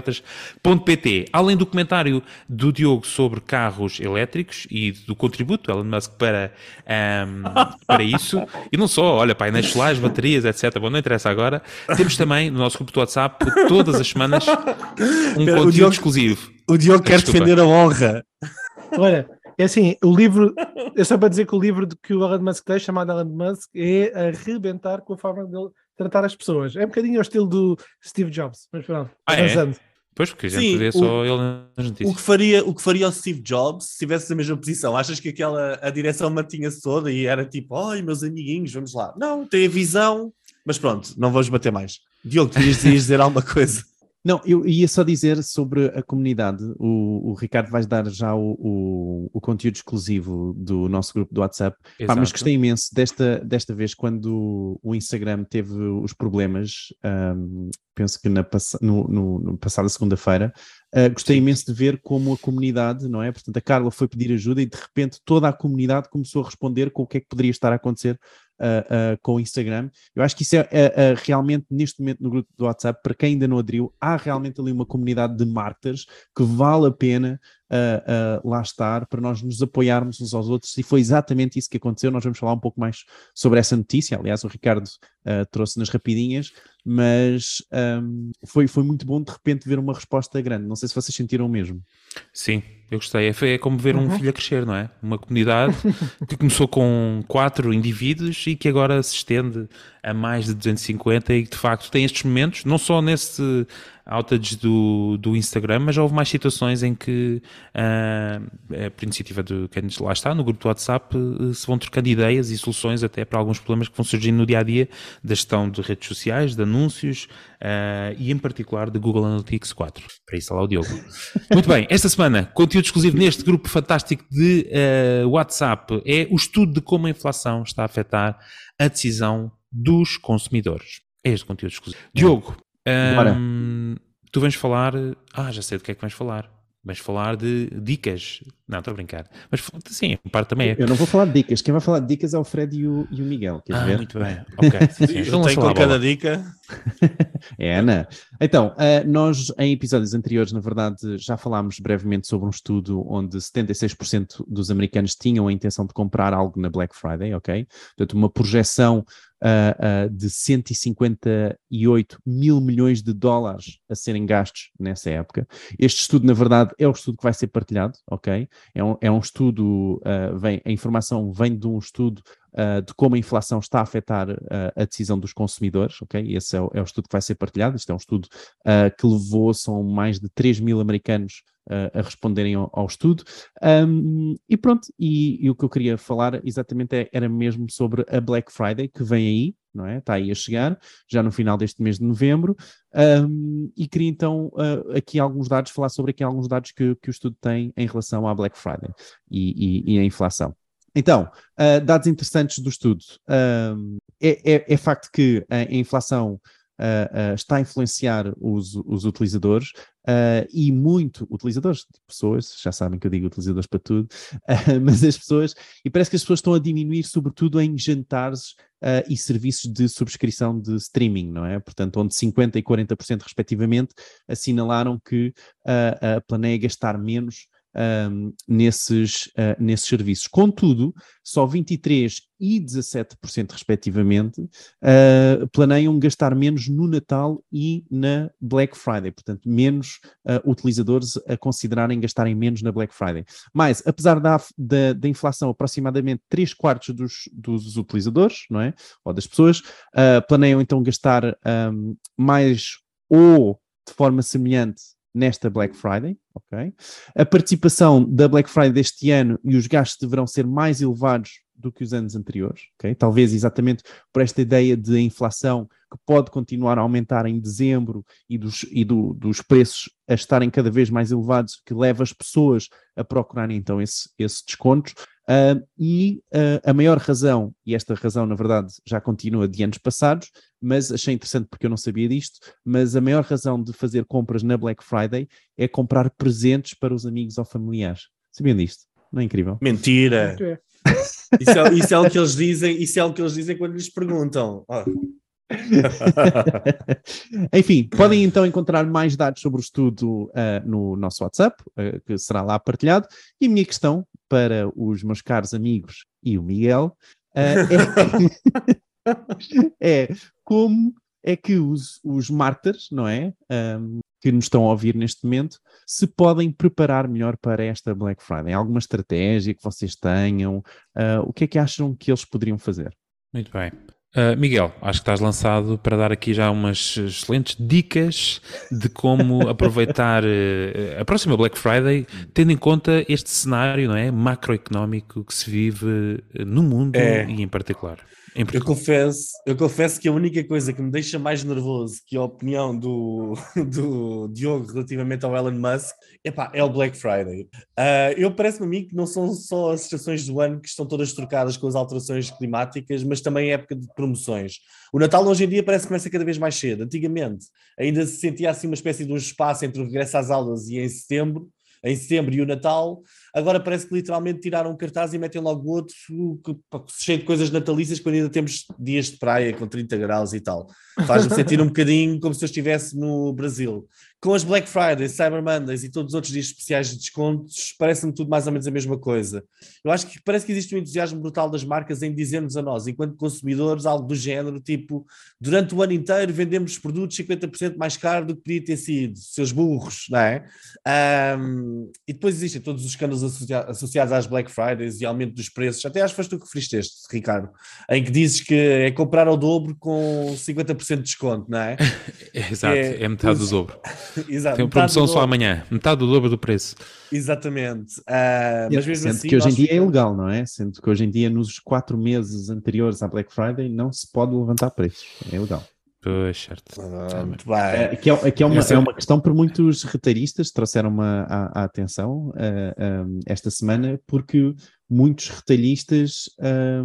w.martinporidiotas.pt. Além do comentário do Diogo sobre carros elétricos e do contributo Elon Musk para, ahm, para isso, e não só, olha, painéis solares, baterias, etc. Bom, não interessa agora. Temos também no nosso grupo do WhatsApp, todas as semanas, um Espera, o conteúdo Diogo- exclusivo. O Diogo quer Desculpa. defender a honra. Olha, é assim, o livro, é só para dizer que o livro de que o Elon Musk tem, chamado Elon Musk, é arrebentar com a forma dele tratar as pessoas. É um bocadinho ao estilo do Steve Jobs, mas pronto, Ah, é? avançando. Pois, porque a gente Sim, o- só ele nas O notícias. que, faria, o que faria o Steve Jobs se tivesse a mesma posição? Achas que aquela a direção mantinha-se toda e era tipo, ai meus amiguinhos, vamos lá. Não, tem a visão, mas pronto, não vamos bater mais. Diogo, tu ias dizer alguma coisa? Não, eu ia só dizer sobre a comunidade. O, o Ricardo vai dar já o, o, o conteúdo exclusivo do nosso grupo do WhatsApp. Pá, mas gostei imenso desta, desta vez quando o Instagram teve os problemas, ahm, penso que na no, no, no passada segunda-feira, ah, gostei imenso de ver como a comunidade, não é? Portanto, a Carla foi pedir ajuda e de repente toda a comunidade começou a responder com o que é que poderia estar a acontecer ah, ah, com o Instagram. Eu acho que isso é, é realmente, neste momento, no grupo do WhatsApp, para quem ainda não aderiu, há realmente ali uma comunidade de marketers que vale a pena lá estar para nós nos apoiarmos uns aos outros. E foi exatamente isso que aconteceu. Nós vamos falar um pouco mais sobre essa notícia. Aliás, o Ricardo ah, trouxe nas rapidinhas, mas ahm, foi, foi muito bom de repente ver uma resposta grande. Não sei se vocês sentiram o mesmo. Sim, eu gostei. É, é como ver um Uhum. filho a crescer, não é? Uma comunidade que começou com quatro indivíduos e que agora se estende a mais de 250 e que de facto tem estes momentos, não só nesse outage do, do Instagram, mas já houve mais situações em que, ah, é por iniciativa de quem lá está, no grupo do WhatsApp, eh, se vão trocando ideias e soluções até para alguns problemas que vão surgindo no dia a dia da gestão de redes sociais, de anúncios ah, e, em particular, de Google Analytics 4. Para isso, lá o Diogo. Muito bem, esta semana, conteúdo exclusivo neste grupo fantástico de eh, WhatsApp é o estudo de como a inflação está a afetar a decisão dos consumidores. É este conteúdo exclusivo. Diogo, Bora. hum, tu vens falar. Ah, já sei do que é que vens falar. Vens falar de dicas Não, estou a brincar. Mas sim, em parte também é. Eu não vou falar de dicas. Quem vai falar de dicas é o Fred e o, e o Miguel. Queres Ah, ver? muito bem. Ok. Sim, sim. Eu tenho lança lá com cada dica. É, Ana. Então, eh, nós em episódios anteriores, na verdade, já falámos brevemente sobre um estudo onde 76% dos americanos tinham a intenção de comprar algo na Black Friday, ok? Portanto, uma projeção ah, ah, de 158 mil milhões de dólares a serem gastos nessa época. Este estudo, na verdade, é o estudo que vai ser partilhado, ok? É um, é um estudo, ah, vem, a informação vem de um estudo ah, de como a inflação está a afetar ah, a decisão dos consumidores, ok? Esse é o, é o estudo que vai ser partilhado. Isto é um estudo que levou, são mais de 3 mil americanos ah, a responderem ao, ao estudo. Um, e pronto, e, e o que eu queria falar exatamente é- era mesmo sobre a Black Friday que vem aí, não é? Está aí a chegar, já no final deste mês de novembro. Um, e queria então ah, aqui alguns dados, falar sobre aqui alguns dados que, que o estudo tem em relação à Black Friday e, e, e inflação. Então, ah, dados interessantes do estudo. Um, é, é- é facto que a inflação ah, ah, está a influenciar os, os utilizadores ah, e muito utilizadores, pessoas, já sabem que eu digo utilizadores para tudo, ah, mas as pessoas, e parece que as pessoas estão a diminuir, sobretudo em jantares ah, e serviços de subscrição de streaming, não é? Portanto, onde 50% e 40% respectivamente assinalaram que ah, planeia gastar menos ahm, nesses, ah, nesses serviços. Contudo, só 23% e 17% respectivamente ah, planeiam gastar menos no Natal e na Black Friday, portanto, menos ah, utilizadores a considerarem gastarem menos na Black Friday. Mas, apesar da, da, da inflação, aproximadamente 3 quartos dos, dos utilizadores, não é? Ou das pessoas, planeiam então gastar ahm, mais ou de forma semelhante nesta Black Friday, ok? A participação da Black Friday deste ano e os gastos deverão ser mais elevados do que os anos anteriores, ok? Talvez exatamente por esta ideia de inflação que pode continuar a aumentar em dezembro e dos, e do- dos preços a estarem cada vez mais elevados, que leva as pessoas a procurarem então esse, esse descontos. Ah, e ah, a maior razão, e esta razão na verdade já continua de anos passados, mas achei interessante porque eu não sabia disto, mas a maior razão de fazer compras na Black Friday é comprar presentes para os amigos ou familiares. Sabiam disto? Não é incrível? Mentira. É. Isso é, isso é o que eles dizem, isso é o que eles dizem quando lhes perguntam. Ah. Enfim, podem então encontrar mais dados sobre o estudo ah, no nosso WhatsApp, ah, que será lá partilhado. E a minha questão para os meus caros amigos e o Miguel ah, é, é como é que os, os mártires, não é? Ahm, que nos estão a ouvir neste momento, se podem preparar melhor para esta Black Friday? Alguma estratégia que vocês tenham? Ah, o que é que acham que eles poderiam fazer? Muito bem. Uh, Miguel, acho que estás lançado para dar aqui já umas excelentes dicas de como aproveitar uh, a próxima Black Friday, tendo em conta este cenário não é, macroeconómico que se vive uh, no mundo É. e em particular. Eu confesso, eu confesso que a única coisa que me deixa mais nervoso que a opinião do, do Diogo relativamente ao Elon Musk epá, é o Black Friday. Ah, eu parece-me a mim que não são só as estações do ano que estão todas trocadas com as alterações climáticas, mas também é época de promoções. O Natal hoje em dia parece que começa cada vez mais cedo. Antigamente ainda se sentia assim uma espécie de um espaço entre o regresso às aulas e em setembro, em setembro e o Natal, agora parece que literalmente tiraram um cartaz e metem logo outro cheio de coisas natalícias quando ainda temos dias de praia com 30 graus e tal. Faz-me sentir um bocadinho como se eu estivesse no Brasil. Com as Black Fridays, Cyber Mondays e todos os outros dias especiais de descontos, parece-me tudo mais ou menos a mesma coisa. Eu acho que parece que existe um entusiasmo brutal das marcas em dizer-nos a nós, enquanto consumidores, algo do género, tipo, durante o ano inteiro vendemos produtos 50% mais caro do que podia ter sido, seus burros, não é? Ahm, e depois existem todos os escândalos associa- associados às Black Fridays e aumento dos preços. Até acho que foste tu que referiste este, Ricardo, em que dizes que é comprar ao dobro com 50% de desconto, não é? Exato, é- é, metade do dobro. Exato. Tem uma promoção só amanhã, metade do dobro do preço. Exatamente. Ah, mas mesmo Sendo assim, que hoje em dia é ilegal, não é? Sendo que hoje em dia, nos quatro meses anteriores à Black Friday, não se pode levantar preços. É ilegal. Pois, certo. Ah, muito bem. É, Aqui é, aqui é uma, é uma questão por muitos retalhistas trouxeram-me à, à atenção ah, ah, esta semana, porque muitos retalhistas ah,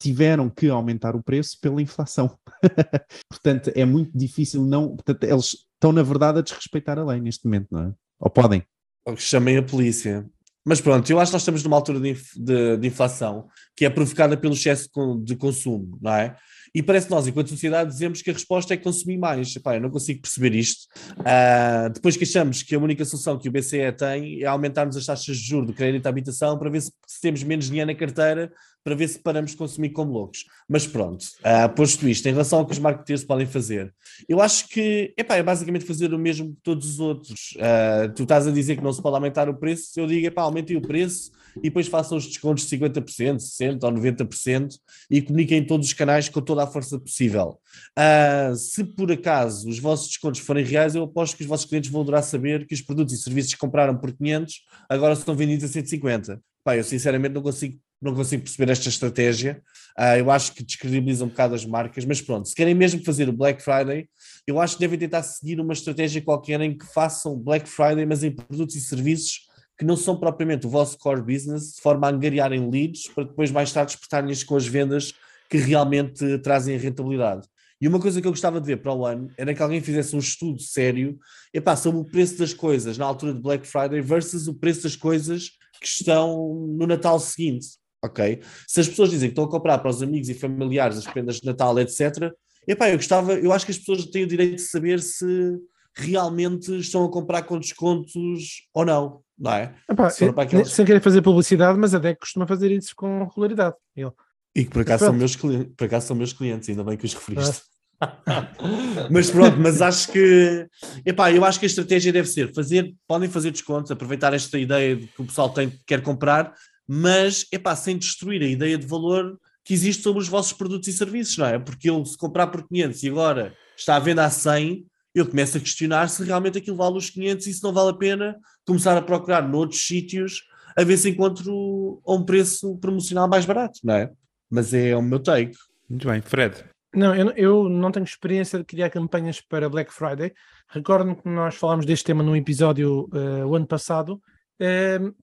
tiveram que aumentar o preço pela inflação. portanto, é muito difícil não. Portanto, eles estão, na verdade, a desrespeitar a lei neste momento, não é? Ou podem. Ou que chamem a polícia. Mas pronto, eu acho que nós estamos numa altura de, inf- de- de inflação que é provocada pelo excesso de consumo, não é? E parece que nós, enquanto sociedade, dizemos que a resposta é consumir mais. Epá, eu não consigo perceber isto. Ah, depois que achamos que a única solução que o BCE tem é aumentarmos as taxas de juros do crédito à habitação para ver se, se temos menos dinheiro na carteira, para ver se paramos de consumir como loucos. Mas pronto, ah, posto isto, em relação ao que os marketeers podem fazer, eu acho que epá, é basicamente fazer o mesmo que todos os outros. Ah, tu estás a dizer que não se pode aumentar o preço, eu digo, epá, aumentem o preço e depois façam os descontos de 50%, 60% ou 90% e comuniquem em todos os canais com toda a força possível. Ah, se por acaso os vossos descontos forem reais, eu aposto que os vossos clientes vão adorar saber que os produtos e serviços que compraram por 500 agora estão vendidos a 150. Pá, eu sinceramente não consigo, não consigo perceber esta estratégia. Ah, eu acho que descredibiliza um bocado as marcas, mas pronto, se querem mesmo fazer o Black Friday, eu acho que devem tentar seguir uma estratégia qualquer em que façam Black Friday, mas em produtos e serviços que não são propriamente o vosso core business, de forma a angariarem leads para depois mais tarde despertarem-lhes com as vendas que realmente trazem rentabilidade. E uma coisa que eu gostava de ver para o ano era que alguém fizesse um estudo sério epá, sobre o preço das coisas na altura de Black Friday versus o preço das coisas que estão no Natal seguinte. Ok? Se as pessoas dizem que estão a comprar para os amigos e familiares as prendas de Natal, etc., epá, eu gostava, eu acho que as pessoas têm o direito de saber se realmente estão a comprar com descontos ou não, não é? Epá, Se aquelas- Sem querer fazer publicidade, mas a DEC costuma fazer isso com regularidade. Ele. E que por acaso, são meus clientes, por acaso são meus clientes, ainda bem que os referiste. mas pronto, mas acho que epá, eu acho que a estratégia deve ser fazer, podem fazer descontos, aproveitar esta ideia de que o pessoal tem, quer comprar, mas epá, sem destruir a ideia de valor que existe sobre os vossos produtos e serviços, não é? Porque eu, se comprar por 500 e agora está à venda a 100, eu começo a questionar se realmente aquilo vale os 500 e se não vale a pena começar a procurar noutros sítios a ver se encontro a um preço promocional mais barato, não é? Mas é o meu take. Muito bem, Fred. Não, eu, não- eu não tenho experiência de criar campanhas para Black Friday. Recordo-me que nós falámos deste tema num episódio eh, o ano passado.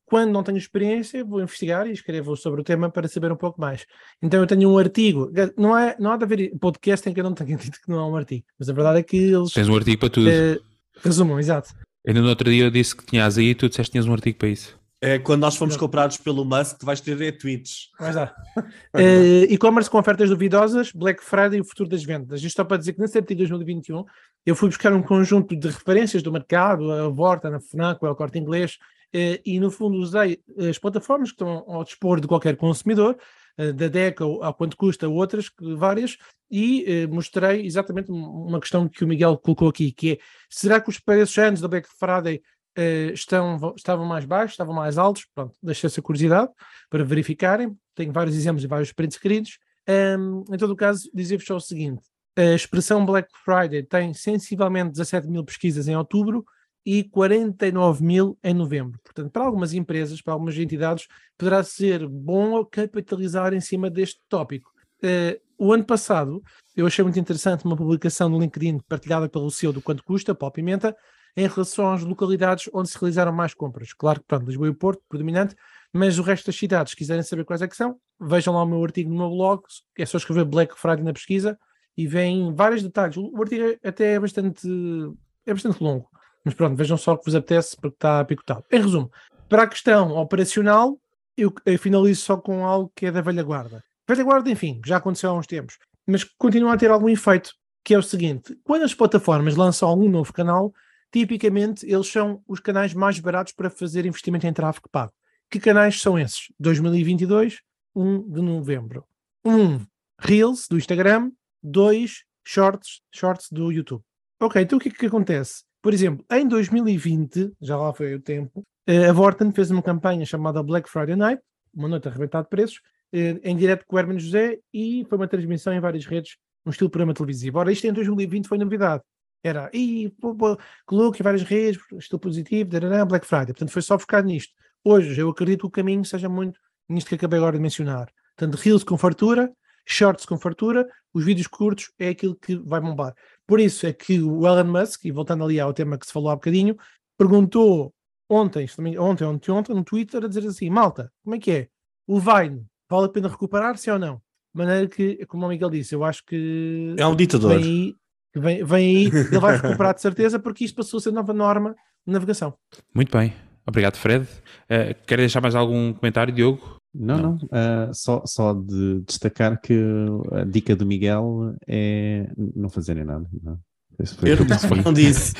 Quando não tenho experiência, vou investigar e escrevo sobre o tema para saber um pouco mais. Então eu tenho um artigo, não, é, não há de haver podcast em que eu não tenha dito que não há um artigo, mas a verdade é que eles Tens um artigo para tudo. eh, resumam, exato. Ainda no outro dia eu disse que tinhas aí e tu disseste que tinhas um artigo para isso. É, quando nós fomos comprados pelo Musk, vais ter retweets. Mas dá. Eh, E-commerce com ofertas duvidosas, Black Friday e o futuro das vendas. Isto só para dizer que nesse artigo de 2021 eu fui buscar um conjunto de referências do mercado, a Vorta, na FNAC, o El Corte Inglês, e no fundo usei as plataformas que estão ao dispor de qualquer consumidor, eh, da DECA ao quanto custa, outras, várias, e eh, mostrei exatamente um- uma questão que o Miguel colocou aqui, que é, será que os preços antes da Black Friday eh, estão, estavam mais baixos, estavam mais altos? Pronto, deixei essa curiosidade para verificarem. Tenho vários exemplos e vários prints queridos. Ahm, em todo o caso, dizer-vos só o seguinte: a expressão Black Friday tem sensivelmente 17 mil pesquisas em outubro e 49 mil em novembro. Portanto, para algumas empresas, para algumas entidades, poderá ser bom capitalizar em cima deste tópico. Eh, o ano passado, eu achei muito interessante uma publicação no LinkedIn partilhada pelo CEO do Quanto Custa, Paulo Pimenta, em relação às localidades onde se realizaram mais compras. Claro que, pronto, Lisboa e Porto, predominante, mas o resto das cidades, se quiserem saber quais é que são, vejam lá o meu artigo no meu blog, é só escrever Black Friday na pesquisa e vêm vários detalhes. O artigo até é bastante, é bastante longo, mas pronto, vejam só o que vos apetece porque está picotado. Em resumo, para a questão operacional, eu, eu finalizo só com algo que é da velha guarda. Velha guarda, enfim, já aconteceu há uns tempos, mas continua a ter algum efeito, que é o seguinte, quando as plataformas lançam algum novo canal, tipicamente eles são os canais mais baratos para fazer investimento em tráfego pago. Que canais são esses? 2022, 1 de novembro. 1. Reels do Instagram. 2. Shorts, shorts do YouTube. Ok, então o que é que acontece? Por exemplo, em 2020, já lá foi o tempo, eh, a Vorten fez uma campanha chamada Black Friday Night, uma noite arrebentada de preços, eh, em direto com o Herman José e foi uma transmissão em várias redes, no estilo programa televisivo. Ora, isto em 2020 foi novidade. Era, e coloque em várias redes, estilo positivo, Black Friday. Portanto, foi só focar nisto. Hoje, eu acredito que o caminho seja muito nisto que acabei agora de mencionar. Portanto, Reels com fartura, Shorts com fartura, os vídeos curtos é aquilo que vai bombar. Por isso é que o Elon Musk, e voltando ali ao tema que se falou há bocadinho, perguntou ontem, ontem, ontem, ontem, no Twitter, a dizer assim: malta, como é que é? O Vine, vale a pena recuperar, sim ou não? De maneira que, como o Miguel disse, eu acho que É um ditador. vem aí, que vem, vem aí, ele vai recuperar de certeza, porque isto passou a ser nova norma de navegação. Muito bem. Obrigado, Fred. Uh, quer deixar mais algum comentário, Diogo? Não, não. não. Uh, só, só de destacar que a dica do Miguel é não fazerem nada. Não. Eu não disse.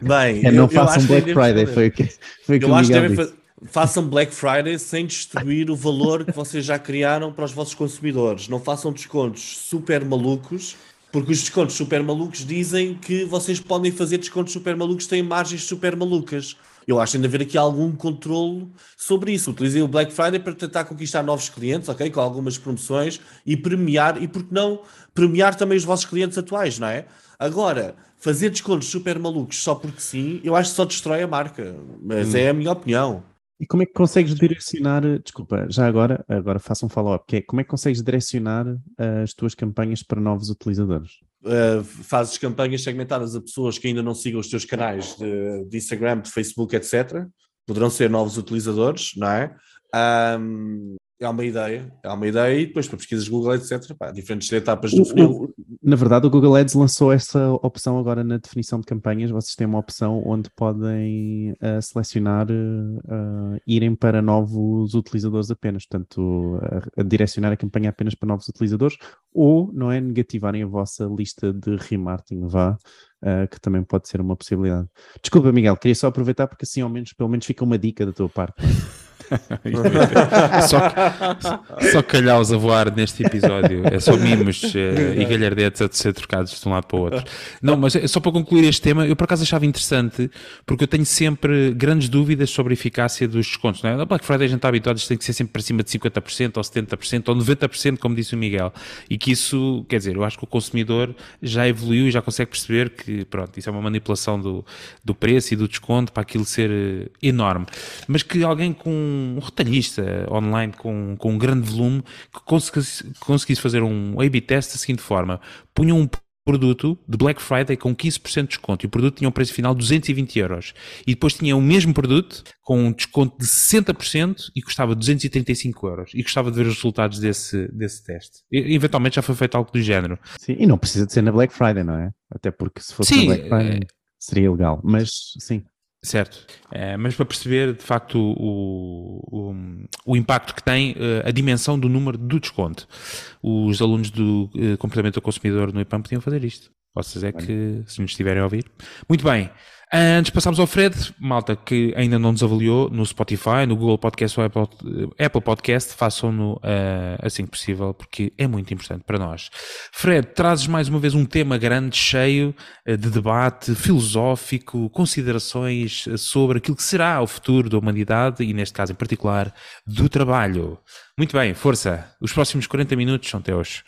Bem, é, não eu, façam eu Black Friday, foi o que, foi que eu o acho Miguel que disse. Façam Black Friday sem destruir o valor que vocês já criaram para os vossos consumidores. Não façam descontos super malucos, porque os descontos super malucos dizem que vocês podem fazer descontos super malucos, têm margens super malucas. Eu acho que ainda haver aqui algum controle sobre isso. Utilizem o Black Friday para tentar conquistar novos clientes, ok? Com algumas promoções e premiar, e porque não premiar também os vossos clientes atuais, não é? Agora, fazer descontos super malucos só porque sim, eu acho que só destrói a marca. Mas hum. é a minha opinião. E como é que consegues direcionar, desculpa, já agora, agora faça um follow-up, que é como é que consegues direcionar uh, as tuas campanhas para novos utilizadores? Uh, fazes campanhas segmentadas a pessoas que ainda não sigam os teus canais de, de Instagram, de Facebook, etc. Poderão ser novos utilizadores, não é? Um, é uma ideia, é uma ideia e depois para pesquisas Google, etc. Pá, diferentes etapas do funil. Na verdade, o Google Ads lançou essa opção agora na definição de campanhas. Vocês têm uma opção onde podem uh, selecionar uh, irem para novos utilizadores apenas, portanto, uh, direcionar a campanha apenas para novos utilizadores ou, não é, negativarem a vossa lista de remarketing, vá, Uh, que também pode ser uma possibilidade. Desculpa, Miguel, queria só aproveitar porque assim ao menos, pelo menos fica uma dica da tua parte. só, só calhaus a voar neste episódio. É só mimos uh, e galhardetes a ser trocados de um lado para o outro. Não, mas é só para concluir este tema, eu por acaso achava interessante, porque eu tenho sempre grandes dúvidas sobre a eficácia dos descontos. Não é? Na Black Friday a gente está habituado, isto tem que ser sempre para cima de 50% ou 70% ou 90%, como disse o Miguel. E que isso, quer dizer, eu acho que o consumidor já evoluiu e já consegue perceber que, pronto, isso é uma manipulação do, do preço e do desconto para aquilo ser eh, enorme. Mas que alguém com um retalhista online com, com um grande volume que conseguisse, conseguisse fazer um A-B test da seguinte forma: punha um produto de Black Friday com 15% de desconto e o produto tinha um preço final de 220 euros e depois tinha o mesmo produto com um desconto de 60% e custava 235 euros e gostava de ver os resultados desse, desse teste. E, eventualmente já foi feito algo do género. Sim, e não precisa de ser na Black Friday, não é? Até porque se fosse sim, na Black Friday é... seria legal, mas sim. Certo, é, mas para perceber de facto o, o, o impacto que tem uh, a dimensão do número do desconto. Os alunos do uh, comportamento do consumidor no IPAM podiam fazer isto. Posso dizer que, se nos estiverem a ouvir. Muito bem, Antes passamos ao Fred, malta que ainda não nos avaliou no Spotify, no Google Podcast ou Apple, Apple Podcast, façam-no uh, assim que possível, porque é muito importante para nós. Fred, trazes mais uma vez um tema grande, cheio uh, de debate filosófico, considerações sobre aquilo que será o futuro da humanidade e, neste caso em particular, do trabalho. Muito bem, força, os próximos 40 minutos são teus.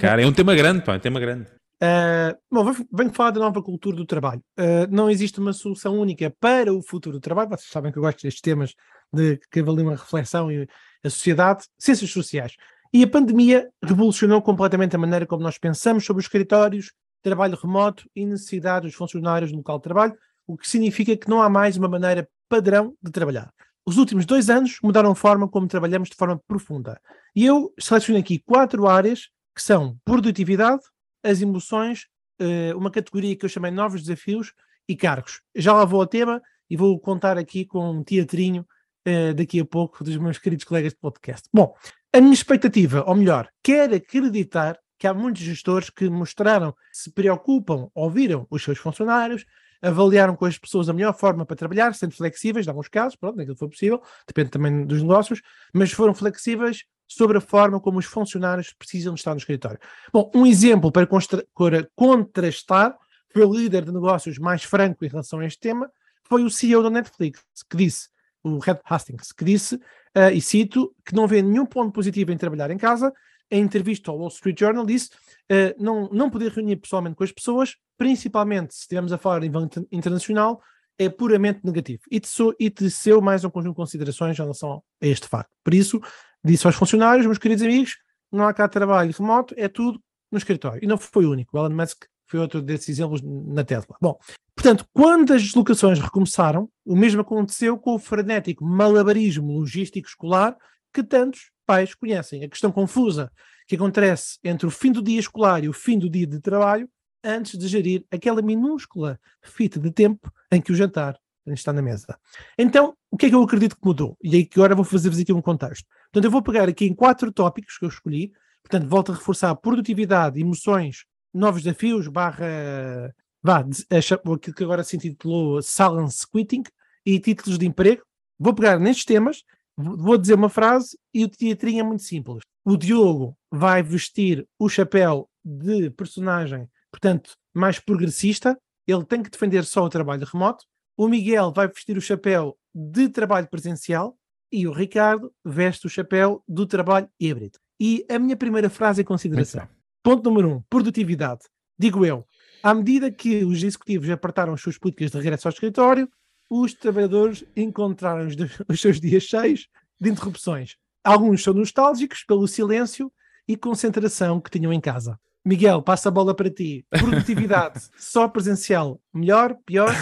Cara, é um tema grande, pá, é um tema grande. Uh, bom, venho falar da nova cultura do trabalho. Uh, não existe uma solução única para o futuro do trabalho. Vocês sabem que eu gosto destes temas de que avaliam a reflexão e a sociedade, ciências sociais. E a pandemia revolucionou completamente a maneira como nós pensamos sobre os escritórios, trabalho remoto e necessidade dos funcionários no local de trabalho, o que significa que não há mais uma maneira padrão de trabalhar. Os últimos dois anos mudaram a forma como trabalhamos de forma profunda. E eu seleciono aqui quatro áreas que são produtividade, as emoções, uh, uma categoria que eu chamei novos desafios e cargos. Já lá vou ao tema e vou contar aqui com um teatrinho uh, daqui a pouco dos meus queridos colegas de podcast. Bom, a minha expectativa, ou melhor, quero acreditar que há muitos gestores que mostraram se preocupam, ouviram os seus funcionários, avaliaram com as pessoas a melhor forma para trabalhar, sendo flexíveis, em alguns casos, pronto, naquilo que for possível, depende também dos negócios, mas foram flexíveis sobre a forma como os funcionários precisam estar no escritório. Bom, um exemplo para, para contrastar foi o líder de negócios mais franco em relação a este tema, foi o CEO da Netflix, que disse, o Red Hastings, que disse, uh, e cito, que não vê nenhum ponto positivo em trabalhar em casa. Em entrevista ao Wall Street Journal, disse uh, não, não poder reunir pessoalmente com as pessoas, principalmente se estivermos a falar em nível internacional, é puramente negativo. E, teceu, e teceu mais um conjunto de considerações em relação a este facto. Por isso, disse aos funcionários, meus queridos amigos, não há cá trabalho remoto, é tudo no escritório. E não foi o único. O Elon Musk foi outro desses exemplos na Tesla. Bom, portanto, quando as deslocações recomeçaram, o mesmo aconteceu com o frenético malabarismo logístico escolar que tantos pais conhecem. A questão confusa que acontece entre o fim do dia escolar e o fim do dia de trabalho antes de gerir aquela minúscula fita de tempo em que o jantar está na mesa. Então, o que é que eu acredito que mudou? E aí que agora vou fazer-vos aqui um contexto. Portanto, eu vou pegar aqui em quatro tópicos que eu escolhi. Portanto, volto a reforçar produtividade, emoções, novos desafios, barra, vá, aquilo que agora se intitulou Silence Quitting e títulos de emprego. Vou pegar nestes temas, vou dizer uma frase e o teatrinho é muito simples. O Diogo vai vestir o chapéu de personagem, portanto, mais progressista. Ele tem que defender só o trabalho remoto. O Miguel vai vestir o chapéu de trabalho presencial e o Ricardo veste o chapéu do trabalho híbrido. E a minha primeira frase em consideração. Ponto número um, produtividade. Digo eu, à medida que os executivos apertaram as suas políticas de regresso ao escritório, os trabalhadores encontraram os, seus dias cheios de interrupções. Alguns são nostálgicos pelo silêncio e concentração que tinham em casa. Miguel, passa a bola para ti. Produtividade, só presencial, melhor, pior?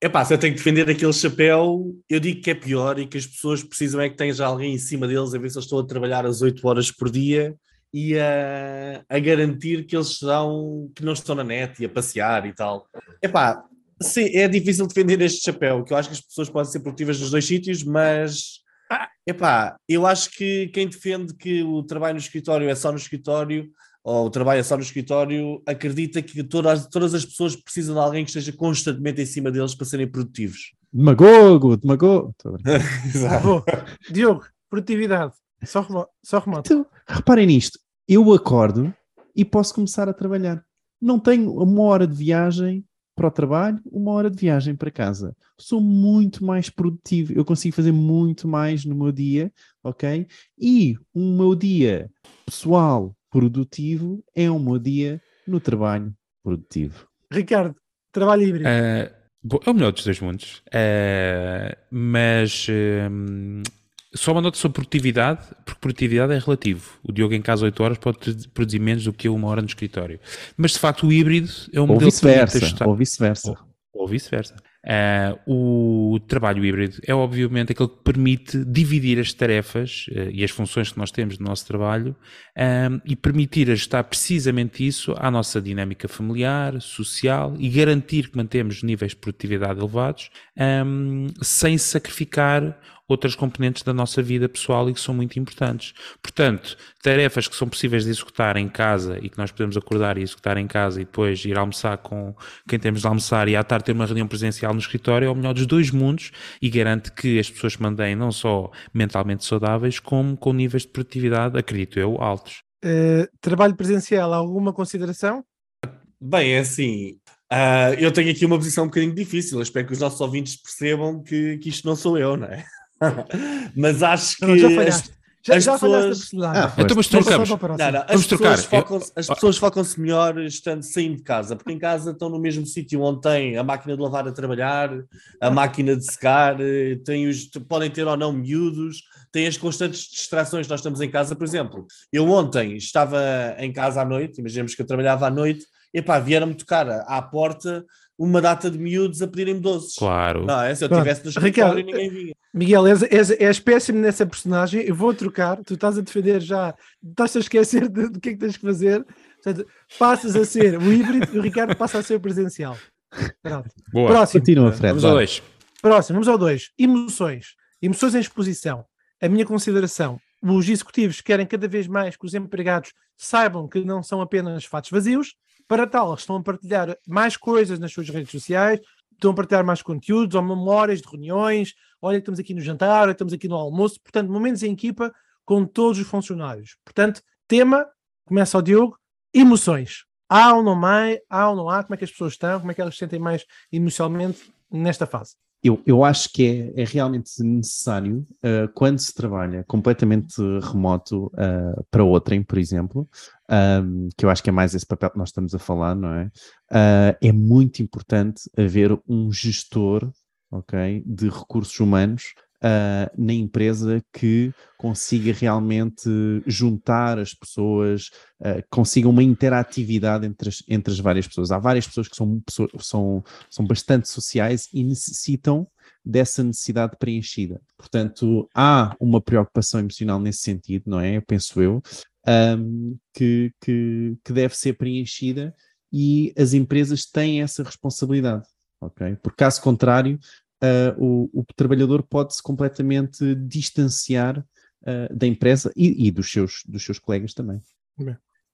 É pá, se eu tenho que defender aquele chapéu, eu digo que é pior e que as pessoas precisam é que tenha alguém em cima deles a ver se eles estão a trabalhar as 8 horas por dia e a, a garantir que eles estão, que não estão na net e a passear e tal. É pá, sim, é difícil defender este chapéu, que eu acho que as pessoas podem ser produtivas nos dois sítios, mas epá, eu acho que quem defende que o trabalho no escritório é só no escritório ou o trabalho é só no escritório, acredita que todas, todas as pessoas precisam de alguém que esteja constantemente em cima deles para serem produtivos. Demagogo, demagogo. Exato. Diogo, produtividade. Só, remo só remoto. Então, reparem nisto. Eu acordo e posso começar a trabalhar. Não tenho uma hora de viagem para o trabalho, uma hora de viagem para casa. Sou muito mais produtivo. Eu consigo fazer muito mais no meu dia, ok? E o meu dia pessoal produtivo é o meu dia no trabalho produtivo. Ricardo, trabalho híbrido. Uh, é o melhor dos dois mundos. Uh, mas uh, só uma nota sobre produtividade, porque produtividade é relativo. O Diogo em casa 8 horas pode produzir menos do que uma hora no escritório. Mas de facto o híbrido é um ou modelo vice-versa, ou vice-versa. Ou, ou vice-versa. Uh, o trabalho híbrido é obviamente aquele que permite dividir as tarefas uh, e as funções que nós temos no nosso trabalho um, e permitir ajustar precisamente isso à nossa dinâmica familiar, social e garantir que mantemos níveis de produtividade elevados um, sem sacrificar outras componentes da nossa vida pessoal e que são muito importantes. Portanto, tarefas que são possíveis de executar em casa e que nós podemos acordar e executar em casa e depois ir almoçar com quem temos de almoçar e à tarde ter uma reunião presencial no escritório é o melhor dos dois mundos e garante que as pessoas se mantêm não só mentalmente saudáveis, como com níveis de produtividade, acredito eu, altos. Uh, trabalho presencial, alguma consideração? Bem, é assim, uh, eu tenho aqui uma posição um bocadinho difícil, eu espero que os nossos ouvintes percebam que, que isto não sou eu, não é? mas acho que. Não, já falhaste. Já, já pessoas... ah, então, mas trocamos. Não, não, as, pessoas focam as pessoas focam-se melhor estando saindo de casa, porque em casa estão no mesmo sítio onde tem a máquina de lavar a trabalhar, a máquina de secar, tem os, podem ter ou não miúdos, têm as constantes distrações. Nós estamos em casa, por exemplo. Eu ontem estava em casa à noite, imaginemos que eu trabalhava à noite, e pá, vieram-me tocar à porta uma data de miúdos a pedirem-me doces. Claro. Não, é, se eu estivesse no escritório Ricardo, ninguém vinha. Miguel, és, és, és péssimo nessa personagem, eu vou trocar, tu estás a defender já, estás a esquecer do que é que tens que fazer, Portanto, passas a ser o híbrido e o Ricardo passa a ser o presencial. Pronto. Boa. Próximo. Continua, Fred. Vamos ao dois. Próximo, vamos ao dois. Emoções. Emoções em exposição. A minha consideração, os executivos querem cada vez mais que os empregados saibam que não são apenas fatos vazios, para tal, estão a partilhar mais coisas nas suas redes sociais, estão a partilhar mais conteúdos ou memórias de reuniões. Olha, estamos aqui no jantar, olha, estamos aqui no almoço. Portanto, momentos em equipa com todos os funcionários. Portanto, tema, começa ao Diogo, emoções. Há ou não há, há ou não há, como é que as pessoas estão, como é que elas se sentem mais emocionalmente nesta fase? Eu, eu acho que é, é realmente necessário, uh, quando se trabalha completamente remoto uh, para outrem, por exemplo, um, que eu acho que é mais esse papel que nós estamos a falar, não é? Uh, é muito importante haver um gestor, ok, de recursos humanos Uh, na empresa que consiga realmente juntar as pessoas, uh, consiga uma interatividade entre as, entre as várias pessoas. Há várias pessoas que são, são, são bastante sociais e necessitam dessa necessidade preenchida. Portanto, há uma preocupação emocional nesse sentido, não é? Penso eu, um, que, que, que deve ser preenchida e as empresas têm essa responsabilidade, ok? Porque caso contrário, uh, o, o, trabalhador pode-se completamente distanciar uh, da empresa e, e, dos, seus, dos seus colegas também.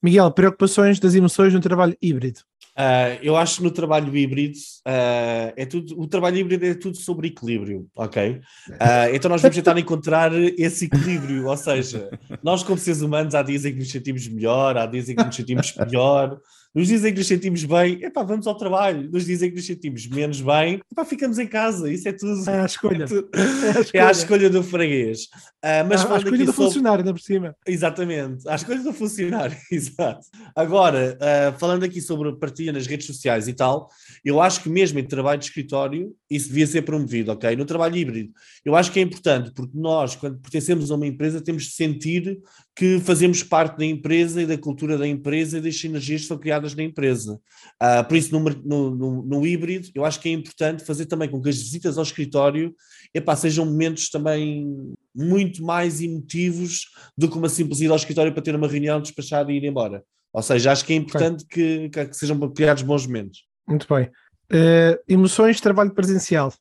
Miguel, preocupações das emoções no trabalho híbrido? Uh, eu acho que no trabalho híbrido uh, é tudo, o trabalho híbrido é tudo sobre equilíbrio, ok? Uh, então nós vamos tentar encontrar esse equilíbrio, ou seja, nós como seres humanos há dias em que nos sentimos melhor, há dias em que nos sentimos pior, nos dizem que nos sentimos bem, epá, vamos ao trabalho. Nos dizem que nos sentimos menos bem, epá, ficamos em casa. Isso é tudo. É a escolha. É, tudo, é, a, escolha. é a escolha do freguês. Uh, mas a, a escolha do sobre... funcionário, ainda por cima. Exatamente, a escolha do funcionário, exato. Agora, uh, falando aqui sobre partilha nas redes sociais e tal, eu acho que mesmo em trabalho de escritório, isso devia ser promovido, ok? No trabalho híbrido, eu acho que é importante, porque nós, quando pertencemos a uma empresa, temos de sentir que fazemos parte da empresa e da cultura da empresa e das sinergias que são criadas na empresa. Uh, por isso, no, no, no, no, híbrido, eu acho que é importante fazer também com que as visitas ao escritório epá, sejam momentos também muito mais emotivos do que uma simples ida ao escritório para ter uma reunião, despachar e ir embora. Ou seja, acho que é importante que, que, sejam criados bons momentos. Muito bem. Uh, emoções de trabalho presencial.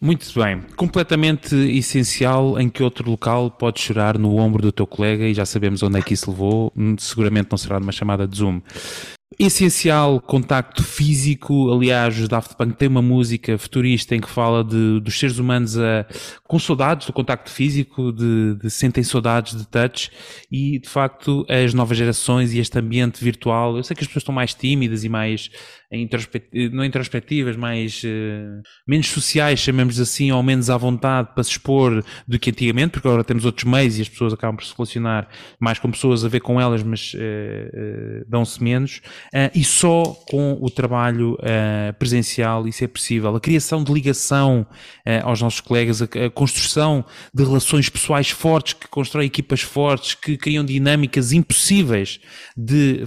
Muito bem, completamente essencial em que outro local pode chorar no ombro do teu colega e já sabemos onde é que isso levou, hum, seguramente não será numa chamada de Zoom. Essencial contacto físico, aliás, os Daft Punk tem uma música futurista em que fala de, dos seres humanos a, com saudades do contacto físico, de, de sentem saudades de touch e, de facto, as novas gerações e este ambiente virtual, eu sei que as pessoas estão mais tímidas e mais introspect... não introspectivas, mais uh, menos sociais, chamemos assim, ou menos à vontade para se expor do que antigamente, porque agora temos outros meios e as pessoas acabam por se relacionar mais com pessoas a ver com elas, mas uh, uh, dão-se menos, e só com o trabalho presencial isso é possível. A criação de ligação aos nossos colegas, a, a, construção de relações pessoais fortes, que constroem equipas fortes, que criam dinâmicas impossíveis de,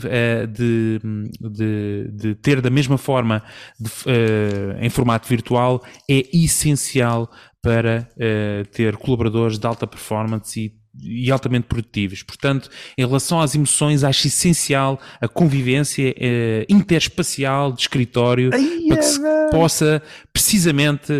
de, de, de ter da mesma forma de, uh, em formato virtual é essencial para uh, ter colaboradores de alta performance e e altamente produtivos. Portanto, em relação às emoções, acho essencial a convivência eh, interespacial de escritório Ai, para que se possa precisamente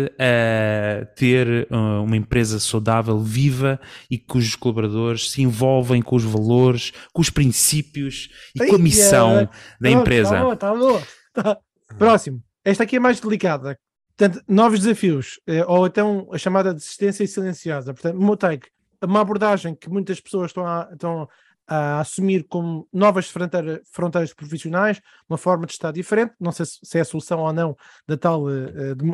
ter uh, uma empresa saudável, viva e cujos colaboradores se envolvem com os valores, com os princípios e Ai, com a missão é. da empresa. Tá bom, tá bom. Tá. Próximo. Esta aqui é mais delicada. Portanto, novos desafios, eh, ou então a chamada desistência silenciosa. Portanto, meu take, uma abordagem que muitas pessoas estão a, estão a assumir como novas fronteira, fronteiras profissionais, uma forma de estar diferente. Não sei se, se é a solução ou não da tal. Uh, de,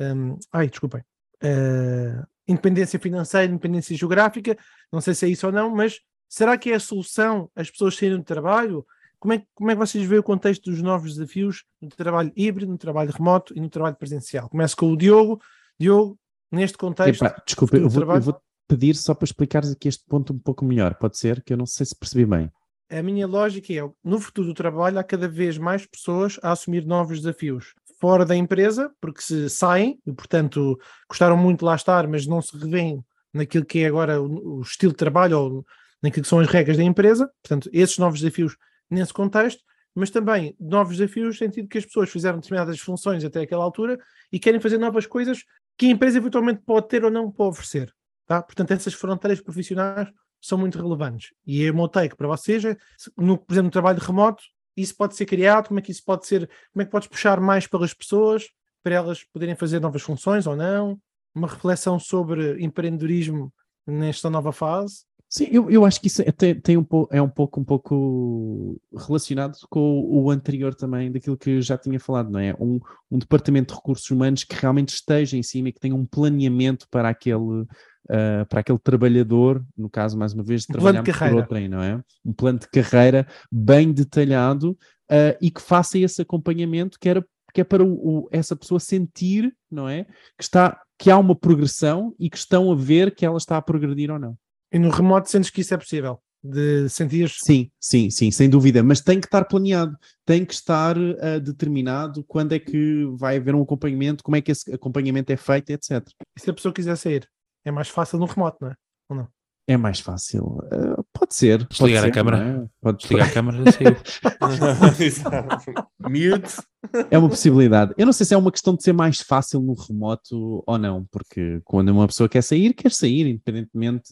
um, ai, desculpem. Uh, independência financeira, independência geográfica. Não sei se é isso ou não, mas será que é a solução as pessoas saírem do trabalho? Como é, como é que vocês veem o contexto dos novos desafios no trabalho híbrido, no trabalho remoto e no trabalho presencial? Começo com o Diogo. Diogo, neste contexto. Epa, desculpa, eu vou, eu vou, pedir só para explicares aqui este ponto um pouco melhor, pode ser? Que eu não sei se percebi bem. A minha lógica é: no futuro do trabalho, há cada vez mais pessoas a assumir novos desafios fora da empresa, porque se saem e, portanto, gostaram muito de lá estar, mas não se revêem naquilo que é agora o, o estilo de trabalho ou naquilo que são as regras da empresa. Portanto, esses novos desafios nesse contexto, mas também novos desafios no sentido que as pessoas fizeram determinadas funções até aquela altura e querem fazer novas coisas que a empresa eventualmente pode ter ou não para oferecer. Tá? Portanto, essas fronteiras profissionais são muito relevantes. E é o meu take para vocês, é, no, por exemplo, no trabalho remoto, isso pode ser criado, como é que isso pode ser, como é que podes puxar mais pelas pessoas para elas poderem fazer novas funções ou não? Uma reflexão sobre empreendedorismo nesta nova fase. Sim, eu, eu acho que isso é, tem, tem um pouco, é um pouco, um pouco relacionado com o anterior também, daquilo que eu já tinha falado, não é? Um, um departamento de recursos humanos que realmente esteja em cima e que tenha um planeamento para aquele, uh, para aquele trabalhador, no caso, mais uma vez, um trabalhar de por outrem, não é? Um plano de carreira bem detalhado uh, e que faça esse acompanhamento que, era, que é para o, o, essa pessoa sentir, não é? Que, está, que há uma progressão e que estão a ver que ela está a progredir ou não. E no remoto sentes que isso é possível? De sentir. Sim, sim, sim, sem dúvida, mas tem que estar planeado, tem que estar uh, determinado quando é que vai haver um acompanhamento, como é que esse acompanhamento é feito, etc. E se a pessoa quiser sair? É mais fácil no remoto, não é? Ou não? É mais fácil. Uh, pode ser. Pode Desligar ser, a câmara. é? Pode Desligar a câmara. Mute. É uma possibilidade. Eu não sei se é uma questão de ser mais fácil no remoto ou não, porque quando uma pessoa quer sair, quer sair, independentemente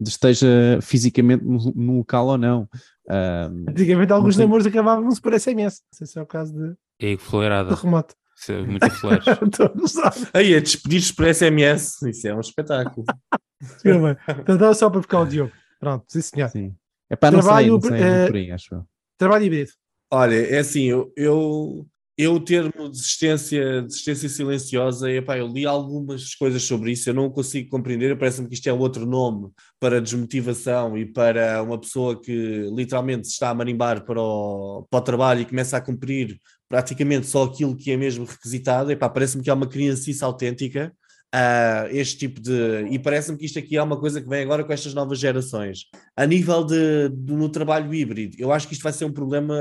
de esteja fisicamente no, no local ou não. Um, Antigamente alguns namoros acabavam-se por SMS. Não sei se é o caso de, É de remoto. Isso é muito flash. Aí, a despedir-se por SMS. Isso é um espetáculo. Então só para ficar o Diogo. Pronto, sim senhor. sim. É para não Trabalho, não sei, é eh, muito por aí, acho eu. Trabalho híbrido. Olha, é assim, eu, eu, eu o termo desistência, desistência silenciosa, epá, eu li algumas coisas sobre isso, eu não consigo compreender, parece-me que isto é outro nome para desmotivação e para uma pessoa que literalmente se está a marimbar para o, para o trabalho e começa a cumprir praticamente só aquilo que é mesmo requisitado, epá, parece-me que é uma criancice autêntica, ah, este tipo de. E parece-me que isto aqui é uma coisa que vem agora com estas novas gerações. A nível de, de- no trabalho híbrido, eu acho que isto vai ser um problema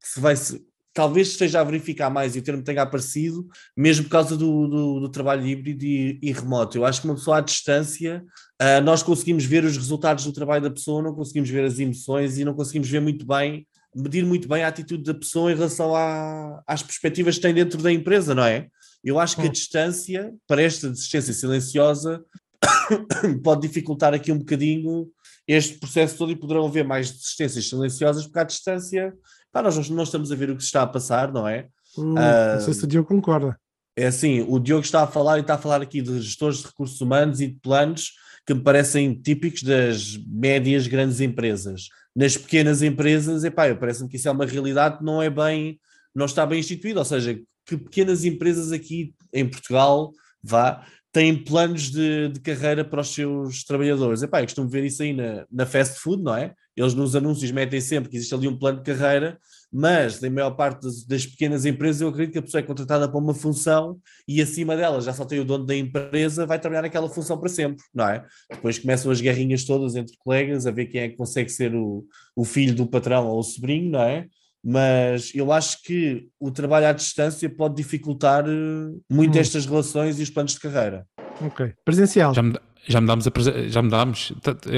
que se vai se, talvez esteja a verificar mais e o termo tenha aparecido, mesmo por causa do, do, do trabalho híbrido e, e remoto. Eu acho que uma pessoa à distância, ah, nós conseguimos ver os resultados do trabalho da pessoa, não conseguimos ver as emoções e não conseguimos ver muito bem, medir muito bem a atitude da pessoa em relação à- às perspectivas que tem dentro da empresa, não é? Eu acho que a Hum. distância, para esta desistência silenciosa, pode dificultar aqui um bocadinho este processo todo e poderão haver mais desistências silenciosas, porque à distância, pá, nós não estamos a ver o que se está a passar, não é? Uh, Ah, não sei se o Diogo concorda. É assim, o Diogo está a falar e está a falar aqui de gestores de recursos humanos e de planos que me parecem típicos das médias grandes empresas. Nas pequenas empresas, epá, parece-me que isso é uma realidade que não é bem, não está bem instituída, ou seja, que pequenas empresas aqui em Portugal, vá, têm planos de, de carreira para os seus trabalhadores. Epá, eu costumo ver isso aí na, na fast food, não é? Eles nos anúncios metem sempre que existe ali um plano de carreira, mas na maior parte das, das pequenas empresas eu acredito que a pessoa é contratada para uma função e acima dela já só tem o dono da empresa, vai trabalhar naquela função para sempre, não é? Depois começam as guerrinhas todas entre colegas, a ver quem é que consegue ser o, o filho do patrão ou o sobrinho, não é? Mas eu acho que o trabalho à distância pode dificultar eh, muito Hum. estas relações e os planos de carreira. Ok. Presencial. Já, me, já mudámos a presen- já mudámos.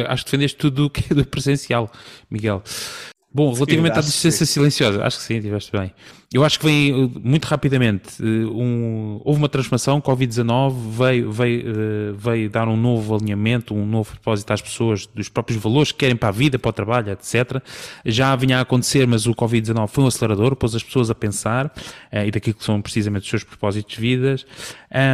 Acho que defendeste tudo o que é do presencial, Miguel. Bom, relativamente à distância silenciosa, acho que sim, estiveste bem. Eu acho que vem uh, muito rapidamente. uh, um- houve uma transformação, Covid-19 veio, veio, uh, veio dar um novo alinhamento, um novo propósito às pessoas, dos próprios valores que querem para a vida, para o trabalho, etc. Já vinha a acontecer, mas o Covid-19 foi um acelerador, pôs as pessoas a pensar e daquilo que são precisamente os seus propósitos de vidas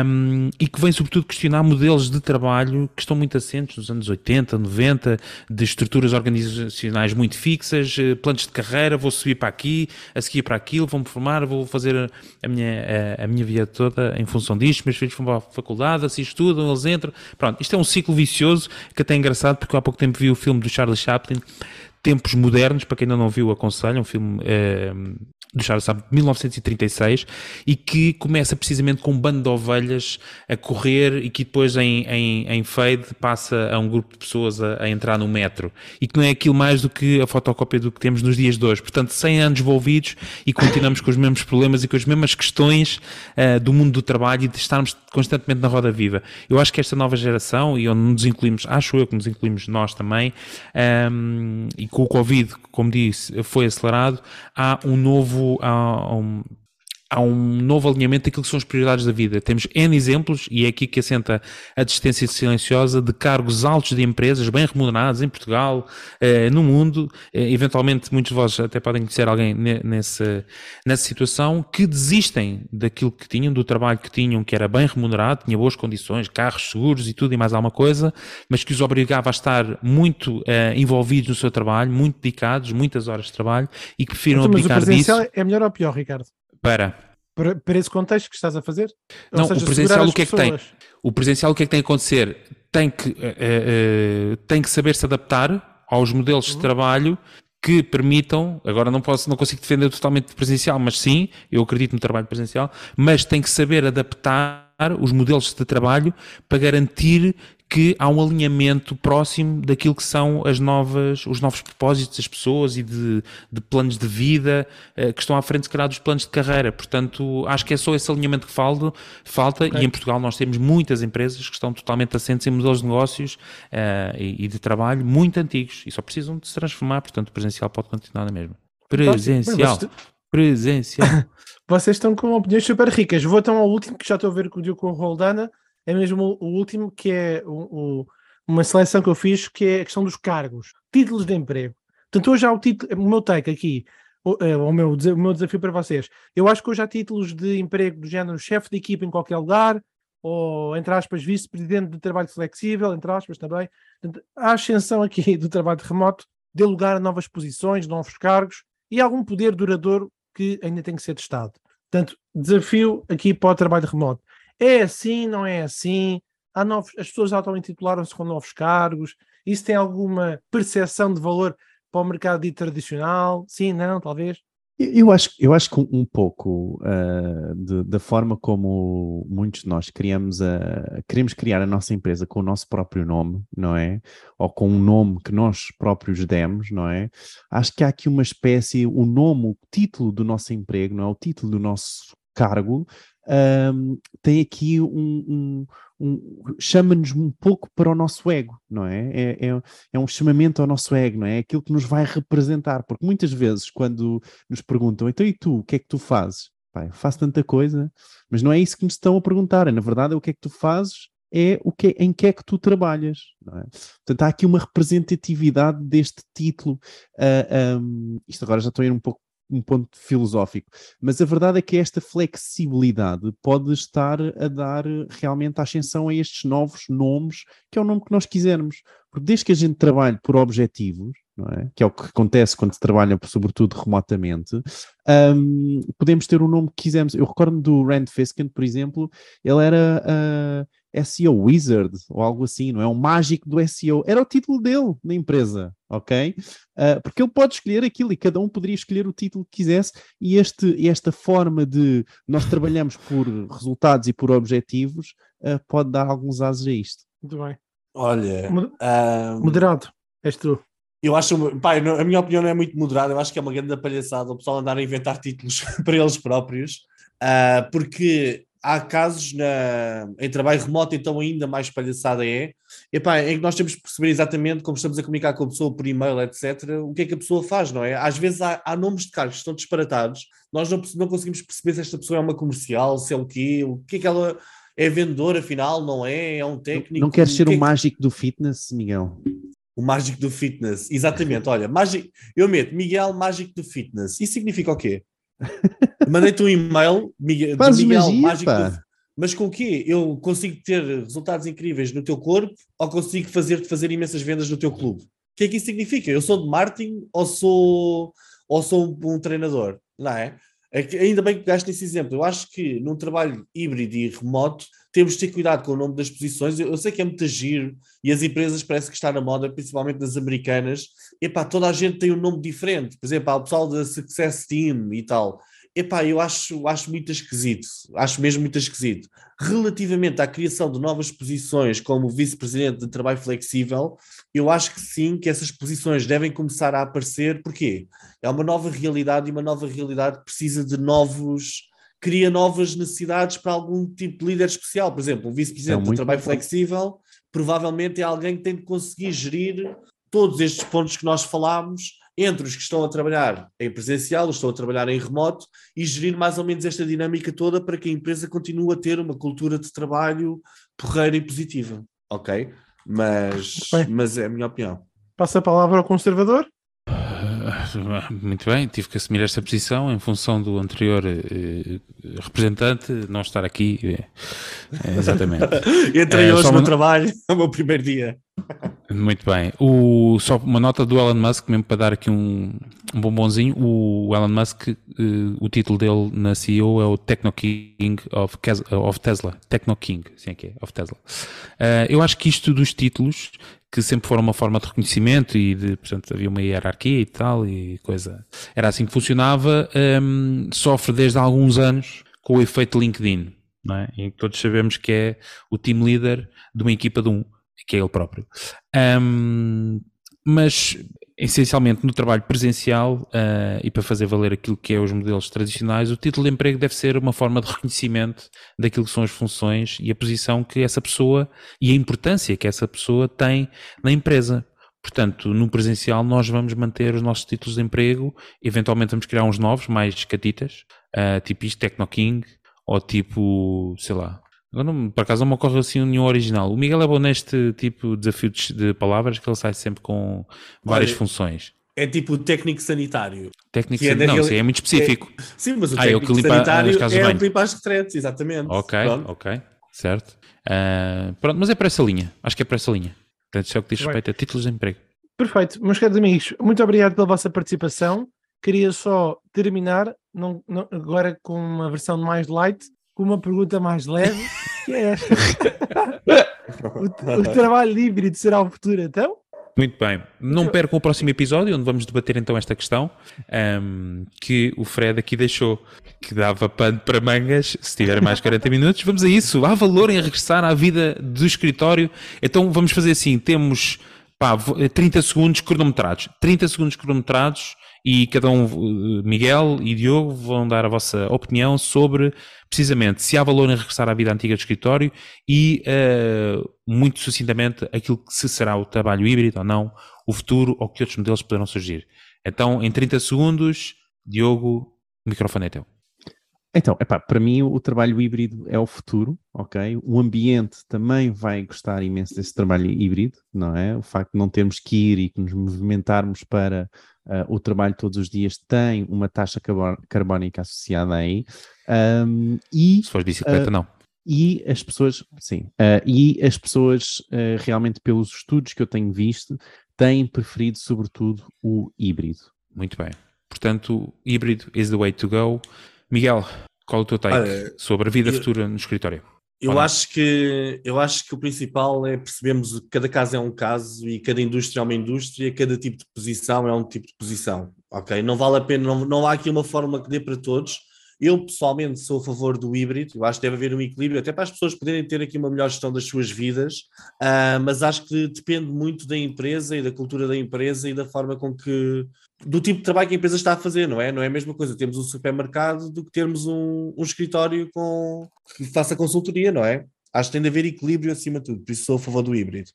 um, e que vem sobretudo questionar modelos de trabalho que estão muito assentes nos anos 80, 90, de estruturas organizacionais muito fixas, eh, planos de carreira, vou subir para aqui, a seguir para aquilo, vou-me formar, vou fazer a minha, a, a minha vida toda em função disto, meus filhos vão para a faculdade, assim estudam, eles entram. Pronto, isto é um ciclo vicioso que até é engraçado porque há pouco tempo vi o filme do Charlie Chaplin, Tempos Modernos, para quem ainda não viu, aconselho, um filme eh, do Charles Chaplin de 1936 e que começa precisamente com um bando de ovelhas a correr e que depois em, em, em fade passa a um grupo de pessoas a, a entrar no metro e que não é aquilo mais do que a fotocópia do que temos nos dias de hoje. Portanto, 100 anos envolvidos e continuamos com os mesmos problemas e com as mesmas questões eh, do mundo do trabalho e de estarmos constantemente na roda viva. Eu acho que esta nova geração, e onde nos incluímos, acho eu que nos incluímos nós também, ehm, e com o Covid, como disse, foi acelerado, há um novo. Há um, há um novo alinhamento daquilo que são as prioridades da vida. Temos N exemplos, e é aqui que assenta a desistência silenciosa, de cargos altos de empresas bem remunerados em Portugal, eh, no mundo. Eh, eventualmente, muitos de vós até podem conhecer alguém ne- nessa, nessa situação, que desistem daquilo que tinham, do trabalho que tinham, que era bem remunerado, tinha boas condições, carros seguros e tudo e mais alguma coisa, mas que os obrigava a estar muito eh, envolvidos no seu trabalho, muito dedicados, muitas horas de trabalho, e que preferiram Então, mas o abdicar presencial disso é melhor ou pior, Ricardo? Para... Para, para esse contexto que estás a fazer? Não, o presencial o que é que tem? pessoas. O presencial o que é que tem que acontecer? Tem que, eh, eh, tem que saber se adaptar aos modelos de trabalho que permitam, agora não posso, não consigo defender totalmente presencial, mas sim, eu acredito no trabalho presencial, mas tem que saber adaptar os modelos de trabalho para garantir que há um alinhamento próximo daquilo que são as novas, os novos propósitos das pessoas e de, de planos de vida uh, que estão à frente, se calhar, dos planos de carreira. Portanto, acho que é só esse alinhamento que falta, falta okay. e em Portugal nós temos muitas empresas que estão totalmente assentes em modelos de negócios uh, e, e, de trabalho muito antigos e só precisam de se transformar, portanto, o presencial pode continuar na mesma. Presencial. Presencial. Vocês estão com opiniões super ricas. Vou então ao último, que já estou a ver com o Diogo Roldana. É mesmo o último, que é o, o, uma seleção que eu fiz, que é a questão dos cargos. Títulos de emprego. Portanto, hoje há o título, o meu take aqui, o, é, o, meu, o meu desafio para vocês. Eu acho que hoje há títulos de emprego do género chefe de equipa em qualquer lugar, ou, entre aspas, vice-presidente de trabalho flexível, entre aspas também. Portanto, a ascensão aqui do trabalho remoto dê lugar a novas posições, novos cargos e algum poder duradouro que ainda tem que ser testado. Portanto, desafio aqui para o trabalho remoto. É assim, não é assim? Novos, as pessoas auto-intitularam-se com novos cargos. Isso tem alguma percepção de valor para o mercado tradicional? Sim, não, talvez? Eu acho, eu acho que um pouco uh, de, da forma como muitos de nós criamos a, queremos criar a nossa empresa com o nosso próprio nome, não é? Ou com um nome que nós próprios demos, não é? Acho que há aqui uma espécie, o nome, o título do nosso emprego, não é? O título do nosso cargo, um, tem aqui um, um, um chama-nos um pouco para o nosso ego, não é? É, é? é, um chamamento ao nosso ego, não é? É aquilo que nos vai representar, porque muitas vezes quando nos perguntam, então e tu, o que é que tu fazes? Pai, faço tanta coisa, mas não é isso que nos estão a perguntar, é, na verdade é o que é que tu fazes, é o que, em que é que tu trabalhas. É? Portanto, há aqui uma representatividade deste título. Uh, um, isto agora já estou a ir um pouco um ponto filosófico, mas a verdade é que esta flexibilidade pode estar a dar realmente a ascensão a estes novos nomes, que é o nome que nós quisermos. Porque desde que a gente trabalhe por objetivos, é? que é o que acontece quando se trabalha, sobretudo remotamente, um, podemos ter o nome que quisermos. Eu recordo do Rand Fiskin, por exemplo, ele era uh, SEO Wizard ou algo assim, não é? Um mágico do SEO. Era o título dele na empresa, ok? Uh, porque ele pode escolher aquilo e cada um poderia escolher o título que quisesse, e este, esta forma de nós trabalhamos por resultados e por objetivos uh, pode dar alguns ases a isto. Muito bem. Olha, moderado, és tu. Eu acho, pá, a minha opinião não é muito moderada, eu acho que é uma grande palhaçada o pessoal andar a inventar títulos para eles próprios, uh, porque há casos na, em trabalho remoto, então ainda mais palhaçada é, epá, em que nós temos que perceber exatamente como estamos a comunicar com a pessoa por e-mail, etc., o que é que a pessoa faz, não é? Às vezes há, há nomes de cargos que estão disparatados, nós não, não conseguimos perceber se esta pessoa é uma comercial, se é o quê, o que é que ela é vendedora, afinal, não é? É um técnico. Não queres ser o, o é mágico do fitness, Miguel? O mágico do fitness, exatamente. Olha, mágico, eu meto Miguel mágico do fitness. Isso significa o quê? Mandei-te um e-mail, Miguel, Miguel magia, mágico pá. mas com o quê? Eu consigo ter resultados incríveis no teu corpo ou consigo fazer-te fazer imensas vendas no teu clube? O que é que isso significa? Eu sou de marketing ou sou, ou sou um, um treinador? Não é? É ainda bem que pegaste nesse exemplo. Eu acho que num trabalho híbrido e remoto temos de ter cuidado com o nome das posições. Eu, eu sei que é muito giro e as empresas parece que está na moda, principalmente das americanas. Epá, toda a gente tem um nome diferente. Por exemplo, há o pessoal da Success Team e tal. Epá, eu acho, acho muito esquisito, acho mesmo muito esquisito. Relativamente à criação de novas posições como vice-presidente de trabalho flexível, eu acho que sim, que essas posições devem começar a aparecer, porque é uma nova realidade e uma nova realidade precisa de novos, cria novas necessidades para algum tipo de líder especial. Por exemplo, um vice-presidente é de trabalho bom. flexível provavelmente é alguém que tem de conseguir gerir todos estes pontos que nós falámos entre os que estão a trabalhar em presencial, os que estão a trabalhar em remoto e gerir mais ou menos esta dinâmica toda para que a empresa continue a ter uma cultura de trabalho porreira e positiva. Ok? Mas, mas é a minha opinião. Passa a palavra ao conservador. Muito bem, tive que assumir esta posição em função do anterior eh, representante não estar aqui. Eh, exatamente. Entrei eh, hoje no uma... trabalho, é o meu primeiro dia. Muito bem. O, só uma nota do Elon Musk, mesmo para dar aqui um, um bombonzinho. O Elon Musk, uh, o título dele na CEO é o Techno King of, of Tesla. Techno King, assim é que é, of Tesla. Uh, eu acho que isto dos títulos, que sempre foram uma forma de reconhecimento e de, portanto, havia uma hierarquia e tal, e coisa. Era assim que funcionava, um, sofre desde há alguns anos com o efeito LinkedIn, não é? Em que todos sabemos que é o team leader de uma equipa de um que é ele próprio. Um, mas essencialmente no trabalho presencial uh, e para fazer valer aquilo que é os modelos tradicionais, o título de emprego deve ser uma forma de reconhecimento daquilo que são as funções e a posição que essa pessoa e a importância que essa pessoa tem na empresa. Portanto, no presencial nós vamos manter os nossos títulos de emprego, eventualmente vamos criar uns novos, mais catitas, uh, tipo isto, Tecno King, ou tipo, sei lá, Agora, por acaso não me ocorre assim nenhum original. O Miguel é bom neste tipo de desafio de palavras que ele sai sempre com várias Olha, funções. É tipo o técnico sanitário. Técnico é sanitário. Não, isso é muito específico. É... Sim, mas o ah, técnico é o sanitário é o que limpa as retretes, exatamente. Ok, pronto. ok, certo. Uh, pronto, mas é para essa linha. Acho que é para essa linha. Portanto, isso é o que diz respeito a títulos de emprego. Perfeito. Meus caros amigos, muito obrigado pela vossa participação. Queria só terminar, não, não, agora com uma versão mais light, com uma pergunta mais leve, que é esta. o, o trabalho híbrido será o futuro, então? Muito bem. Não percam o próximo episódio, onde vamos debater então esta questão um, que o Fred aqui deixou, que dava pano para mangas, se tiver mais 40 minutos. Vamos a isso. Há valor em regressar à vida do escritório. Então vamos fazer assim: temos pá, 30 segundos cronometrados. 30 segundos cronometrados e cada um, eh, Miguel e Diogo, vão dar a vossa opinião sobre precisamente se há valor em regressar à vida antiga do escritório e, uh, muito sucintamente, aquilo que se será o trabalho híbrido ou não, o futuro ou que outros modelos poderão surgir. Então, em 30 segundos, Diogo, o microfone é teu. Então, epá, para mim o trabalho híbrido é o futuro, ok? O ambiente também vai gostar imenso desse trabalho híbrido, não é? O facto de não termos que ir e que nos movimentarmos para uh, o trabalho todos os dias tem uma taxa carbónica associada aí. Um, e, Se for bicicleta, uh, não. E as pessoas, sim, uh, e as pessoas, realmente pelos estudos que eu tenho visto, têm preferido sobretudo o híbrido. Muito bem. Portanto, híbrido is the way to go. Miguel, qual é o teu take Olha, sobre a vida eu, futura no escritório? Eu acho, que, eu acho que o principal é percebermos que cada caso é um caso e cada indústria é uma indústria, cada tipo de posição é um tipo de posição, ok? Não vale a pena, não, não há aqui uma fórmula que dê para todos. Eu pessoalmente sou a favor do híbrido, eu acho que deve haver um equilíbrio, até para as pessoas poderem ter aqui uma melhor gestão das suas vidas, uh, mas acho que depende muito da empresa e da cultura da empresa e da forma com que do tipo de trabalho que a empresa está a fazer, não é? Não é a mesma coisa termos um supermercado do que termos um, um escritório com, que faça consultoria, não é? Acho que tem de haver equilíbrio acima de tudo, por isso sou a favor do híbrido.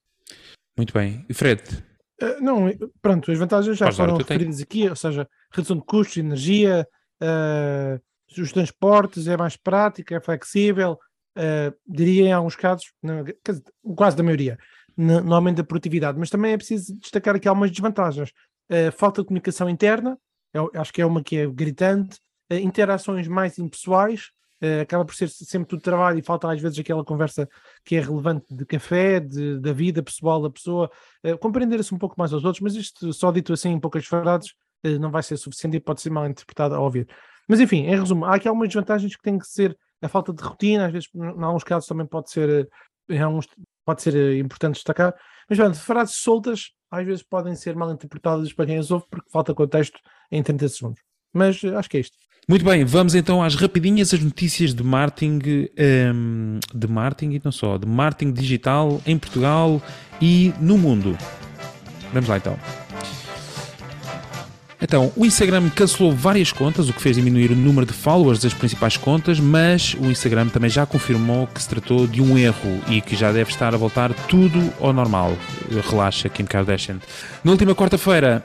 Muito bem. E Fred? Uh, não, pronto, as vantagens já foram referidas aqui, ou seja, redução de custos, energia, uh, os transportes, é mais prático, é flexível, uh, diria em alguns casos, quase da maioria, no, aumento da produtividade, mas também é preciso destacar aqui algumas desvantagens. Uh, falta de comunicação interna, eu, acho que é uma que é gritante, uh, interações mais impessoais, uh, acaba por ser sempre tudo trabalho e falta às vezes aquela conversa que é relevante de café, de, da vida pessoal da pessoa, compreender-se um pouco mais aos outros, mas isto só dito assim em poucas frases não vai ser suficiente e pode ser mal interpretado ao ouvir. Mas enfim, em resumo, há aqui algumas desvantagens que têm que ser a falta de rotina, às vezes, em alguns casos também pode ser, em alguns, pode ser importante destacar, mas pronto, frases soltas às vezes podem ser mal interpretadas para quem as ouve porque falta contexto em 30 segundos. Mas eh, acho que é isto. Muito bem, vamos então às rapidinhas as notícias de marketing, um, ehm, de marketing e não só, de marketing digital em Portugal e no mundo. Vamos lá então. Então, o Instagram cancelou várias contas, o que fez diminuir o número de followers das principais contas, mas o Instagram também já confirmou que se tratou de um erro e que já deve estar a voltar tudo ao normal. Relaxa, Kim Kardashian. Na última quarta-feira,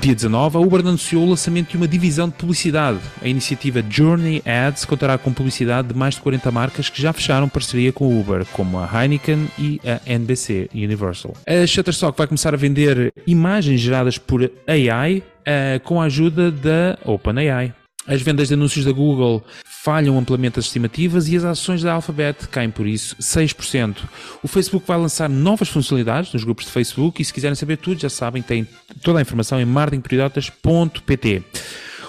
dia 19, a Uber anunciou o lançamento de uma divisão de publicidade. A iniciativa Journey Ads contará com publicidade de mais de 40 marcas que já fecharam parceria com a Uber, como a Heineken e a NBC Universal. A Shutterstock vai começar a vender imagens geradas por AI uh, com a ajuda da OpenAI. As vendas de anúncios da Google falham amplamente as estimativas e as ações da Alphabet caem por isso 6%. O Facebook vai lançar novas funcionalidades nos grupos de Facebook e se quiserem saber tudo, já sabem, tem toda a informação em marketingpriodotas.pt.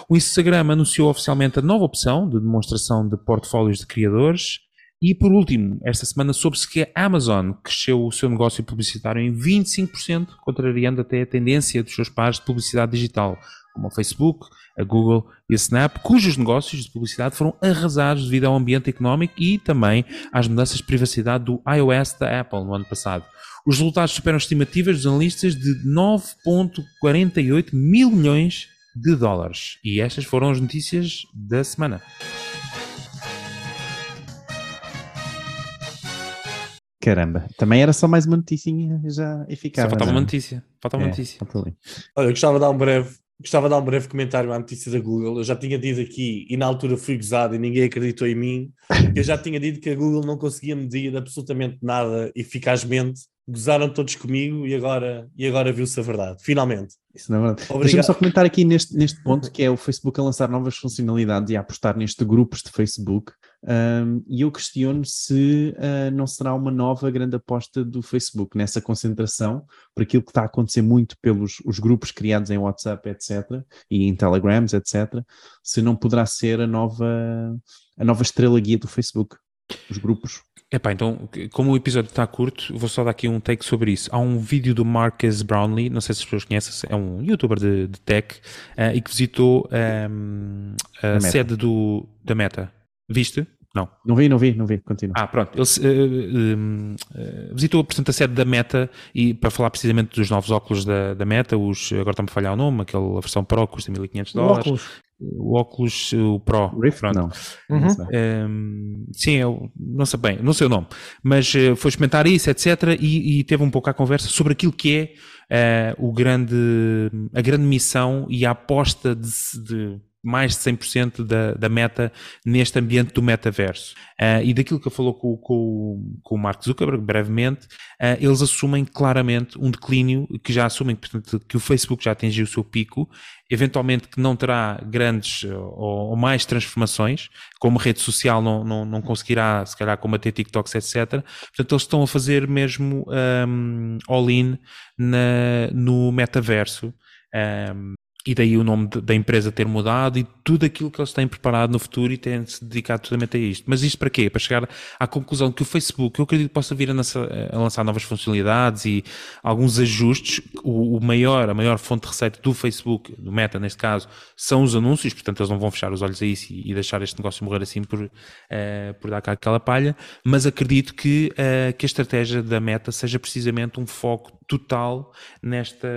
O Instagram anunciou oficialmente a nova opção de demonstração de portfólios de criadores e por último, esta semana soube-se que a Amazon cresceu o seu negócio publicitário em 25%, contrariando até a tendência dos seus pares de publicidade digital. Como o Facebook, a Google e a Snap, cujos negócios de publicidade foram arrasados devido ao ambiente económico e também às mudanças de privacidade do iOS da Apple no ano passado. Os resultados superam estimativas dos analistas de 9,48 mil milhões de dólares. E estas foram as notícias da semana. Caramba, também era só mais uma noticinha já Só eficaz. faltava uma não é? notícia. Faltava uma É, notícia. falta ali. Olha, eu gostava de dar um breve, gostava de dar um breve comentário à notícia da Google. Eu já tinha dito aqui, e na altura fui gozado e ninguém acreditou em mim, eu já tinha dito que a Google não conseguia medir absolutamente nada eficazmente. Gozaram todos comigo e agora, e agora viu-se a verdade. Finalmente. Isso não é verdade. Deixa-me só comentar aqui neste, neste ponto que é o Facebook a lançar novas funcionalidades e a apostar neste grupos de Facebook. Um, e eu questiono se uh, não será uma nova grande aposta do Facebook nessa concentração, por aquilo que está a acontecer muito pelos os grupos criados em WhatsApp, etc., e em Telegrams, etc., se não poderá ser a nova, a nova estrela guia do Facebook, os grupos. Epá, então, como o episódio está curto, vou só dar aqui um take sobre isso. Há um vídeo do Marcus Brownlee, não sei se as pessoas conhecem, é um youtuber de, de tech, eh, e que visitou ehm, a Meta. sede do, da Meta. Viste? Não. Não vi, não vi, não vi, continua. Ah, pronto. Ele um, eh, visitou, portanto, a sede da Meta e para falar precisamente dos novos óculos da, da Meta, os, agora está-me a falhar o nome, aquela versão Pro que custa 1500 O dólares. óculos. O óculos, o Pro. Rift? pronto. Não. Uhum. Um, sim, eu não sei bem, não sei o nome, mas eh, foi experimentar isso, etc. E, e teve um pouco a conversa sobre aquilo que é eh, o grande, a grande missão e a aposta de, de mais de 100% da, da meta neste ambiente do metaverso. Eh, e daquilo que eu falou com, com, com o Mark Zuckerberg brevemente, eh, eles assumem claramente um declínio que já assumem portanto, que o Facebook já atingiu o seu pico, eventualmente que não terá grandes eh, ou, ou mais transformações, como rede social não, não, não conseguirá, se calhar, combater TikToks, etc. Portanto, eles estão a fazer mesmo um, all-in no metaverso. um, e daí o nome de- da empresa ter mudado e tudo aquilo que eles têm preparado no futuro e têm se dedicado totalmente a isto. Mas isto para quê? Para chegar à conclusão que o Facebook, eu acredito que possa vir a, lança- a lançar novas funcionalidades e alguns ajustes. O, o maior, a maior fonte de receita do Facebook, do Meta neste caso, são os anúncios, portanto eles não vão fechar os olhos a isso e, e deixar este negócio morrer assim por, eh, por dar cá aquela palha, mas acredito que, eh, que a estratégia da Meta seja precisamente um foco total nesta,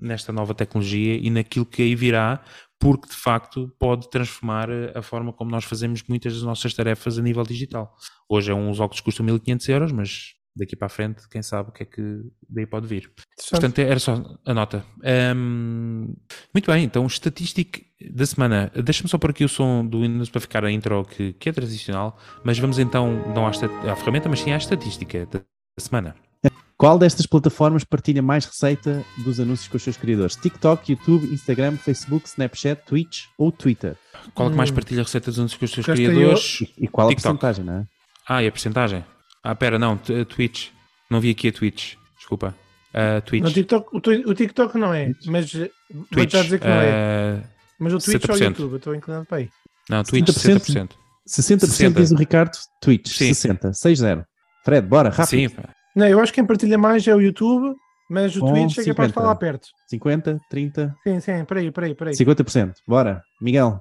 nesta nova tecnologia e naquilo que aí virá, porque de facto pode transformar a forma como nós fazemos muitas das nossas tarefas a nível digital. Hoje é uns óculos que custam 1500 euros, mas daqui para a frente, quem sabe o que é que daí pode vir. Portanto, era só a nota. Ahm, muito bem, então, estatística da semana. Deixa-me só pôr aqui o som do Windows para ficar a intro que, que é tradicional, mas vamos então, não à, à ferramenta, mas sim à estatística da semana. Qual destas plataformas partilha mais receita dos anúncios com os seus criadores? TikTok, YouTube, Instagram, Facebook, Snapchat, Twitch ou Twitter? Qual é que mais Hum. partilha receitas dos anúncios com os seus estou criadores? E qual a TikTok. porcentagem, não é? Ah, e a porcentagem? Ah, pera, não, a Twitch. Não vi aqui a Twitch, desculpa. A Twitch. No TikTok, o, o TikTok não é, mas eh, Twitch. já dizer que não é. eh, Mas o Twitch ou o 60%. YouTube, eu estou inclinado para aí. não, Twitch 70%. 60%. 60%, 60. diz o Ricardo, Twitch, Sim. 60, 6-0. Fred, bora, rápido. Sim, pá. Não, eu acho que quem partilha mais é o YouTube, mas o Com Twitch é capaz de 50. estar lá perto. 50, 30, Sim, sim, peraí, peraí, peraí. 50%. Bora, Miguel.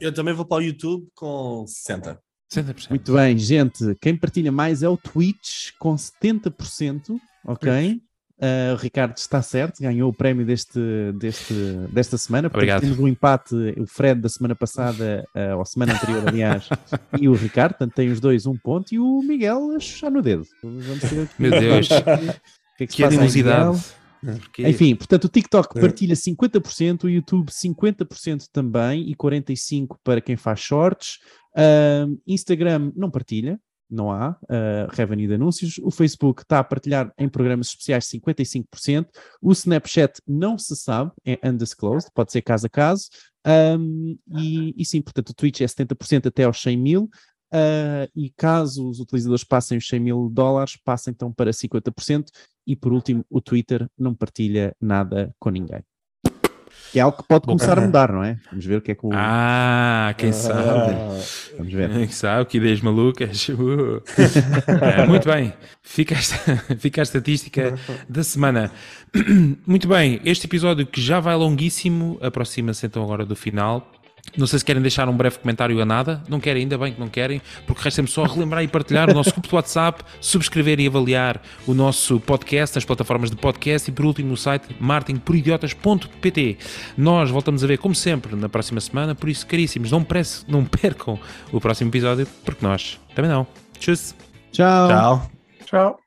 Eu também vou para o YouTube com 60. 60%. Muito bem, gente. Quem partilha mais é o Twitch com 70%. Ok. Uh, o Ricardo está certo, ganhou o prémio deste, deste, desta semana. Portanto, Obrigado. Temos um empate, o Fred da semana passada, uh, ou semana anterior, aliás, e o Ricardo, portanto tem os dois um ponto, e o Miguel a chuchar no dedo. Vamos ver aqui. Meu Deus, O que é que que animosidade. Porque- Enfim, portanto, o TikTok É. partilha 50%, o YouTube 50% também e 45% para quem faz shorts. Ahm, Instagram não partilha, não há ah, revenue de anúncios. O Facebook está a partilhar em programas especiais 55%. O Snapchat não se sabe, é undisclosed, pode ser caso a caso. Ahm, e, e sim, portanto, o Twitch é 70% até aos 100 mil. ah, e caso os utilizadores passem os 100 mil dólares, passa então para 50%. E por último, o Twitter não partilha nada com ninguém. Que é algo que pode começar a mudar, não é? Vamos ver o que é que o. Ah, quem sabe? Ah, Vamos ver. Quem sabe? Que ideias malucas. Uh. É, muito bem. Fica esta, fica a estatística da semana. Muito bem. Este episódio que já vai longuíssimo aproxima-se então agora do final. Não sei se querem deixar um breve comentário a nada. Não querem, ainda bem que não querem, porque resta-me só relembrar e partilhar o nosso grupo de WhatsApp, subscrever e avaliar o nosso podcast nas plataformas de podcast e, por último, no site marketingporidiotas.pt. Nós voltamos a ver, como sempre, na próxima semana. Por isso, caríssimos, não, prece, não percam o próximo episódio, porque nós também não. Tchau. Tchau. Tchau. Tchau.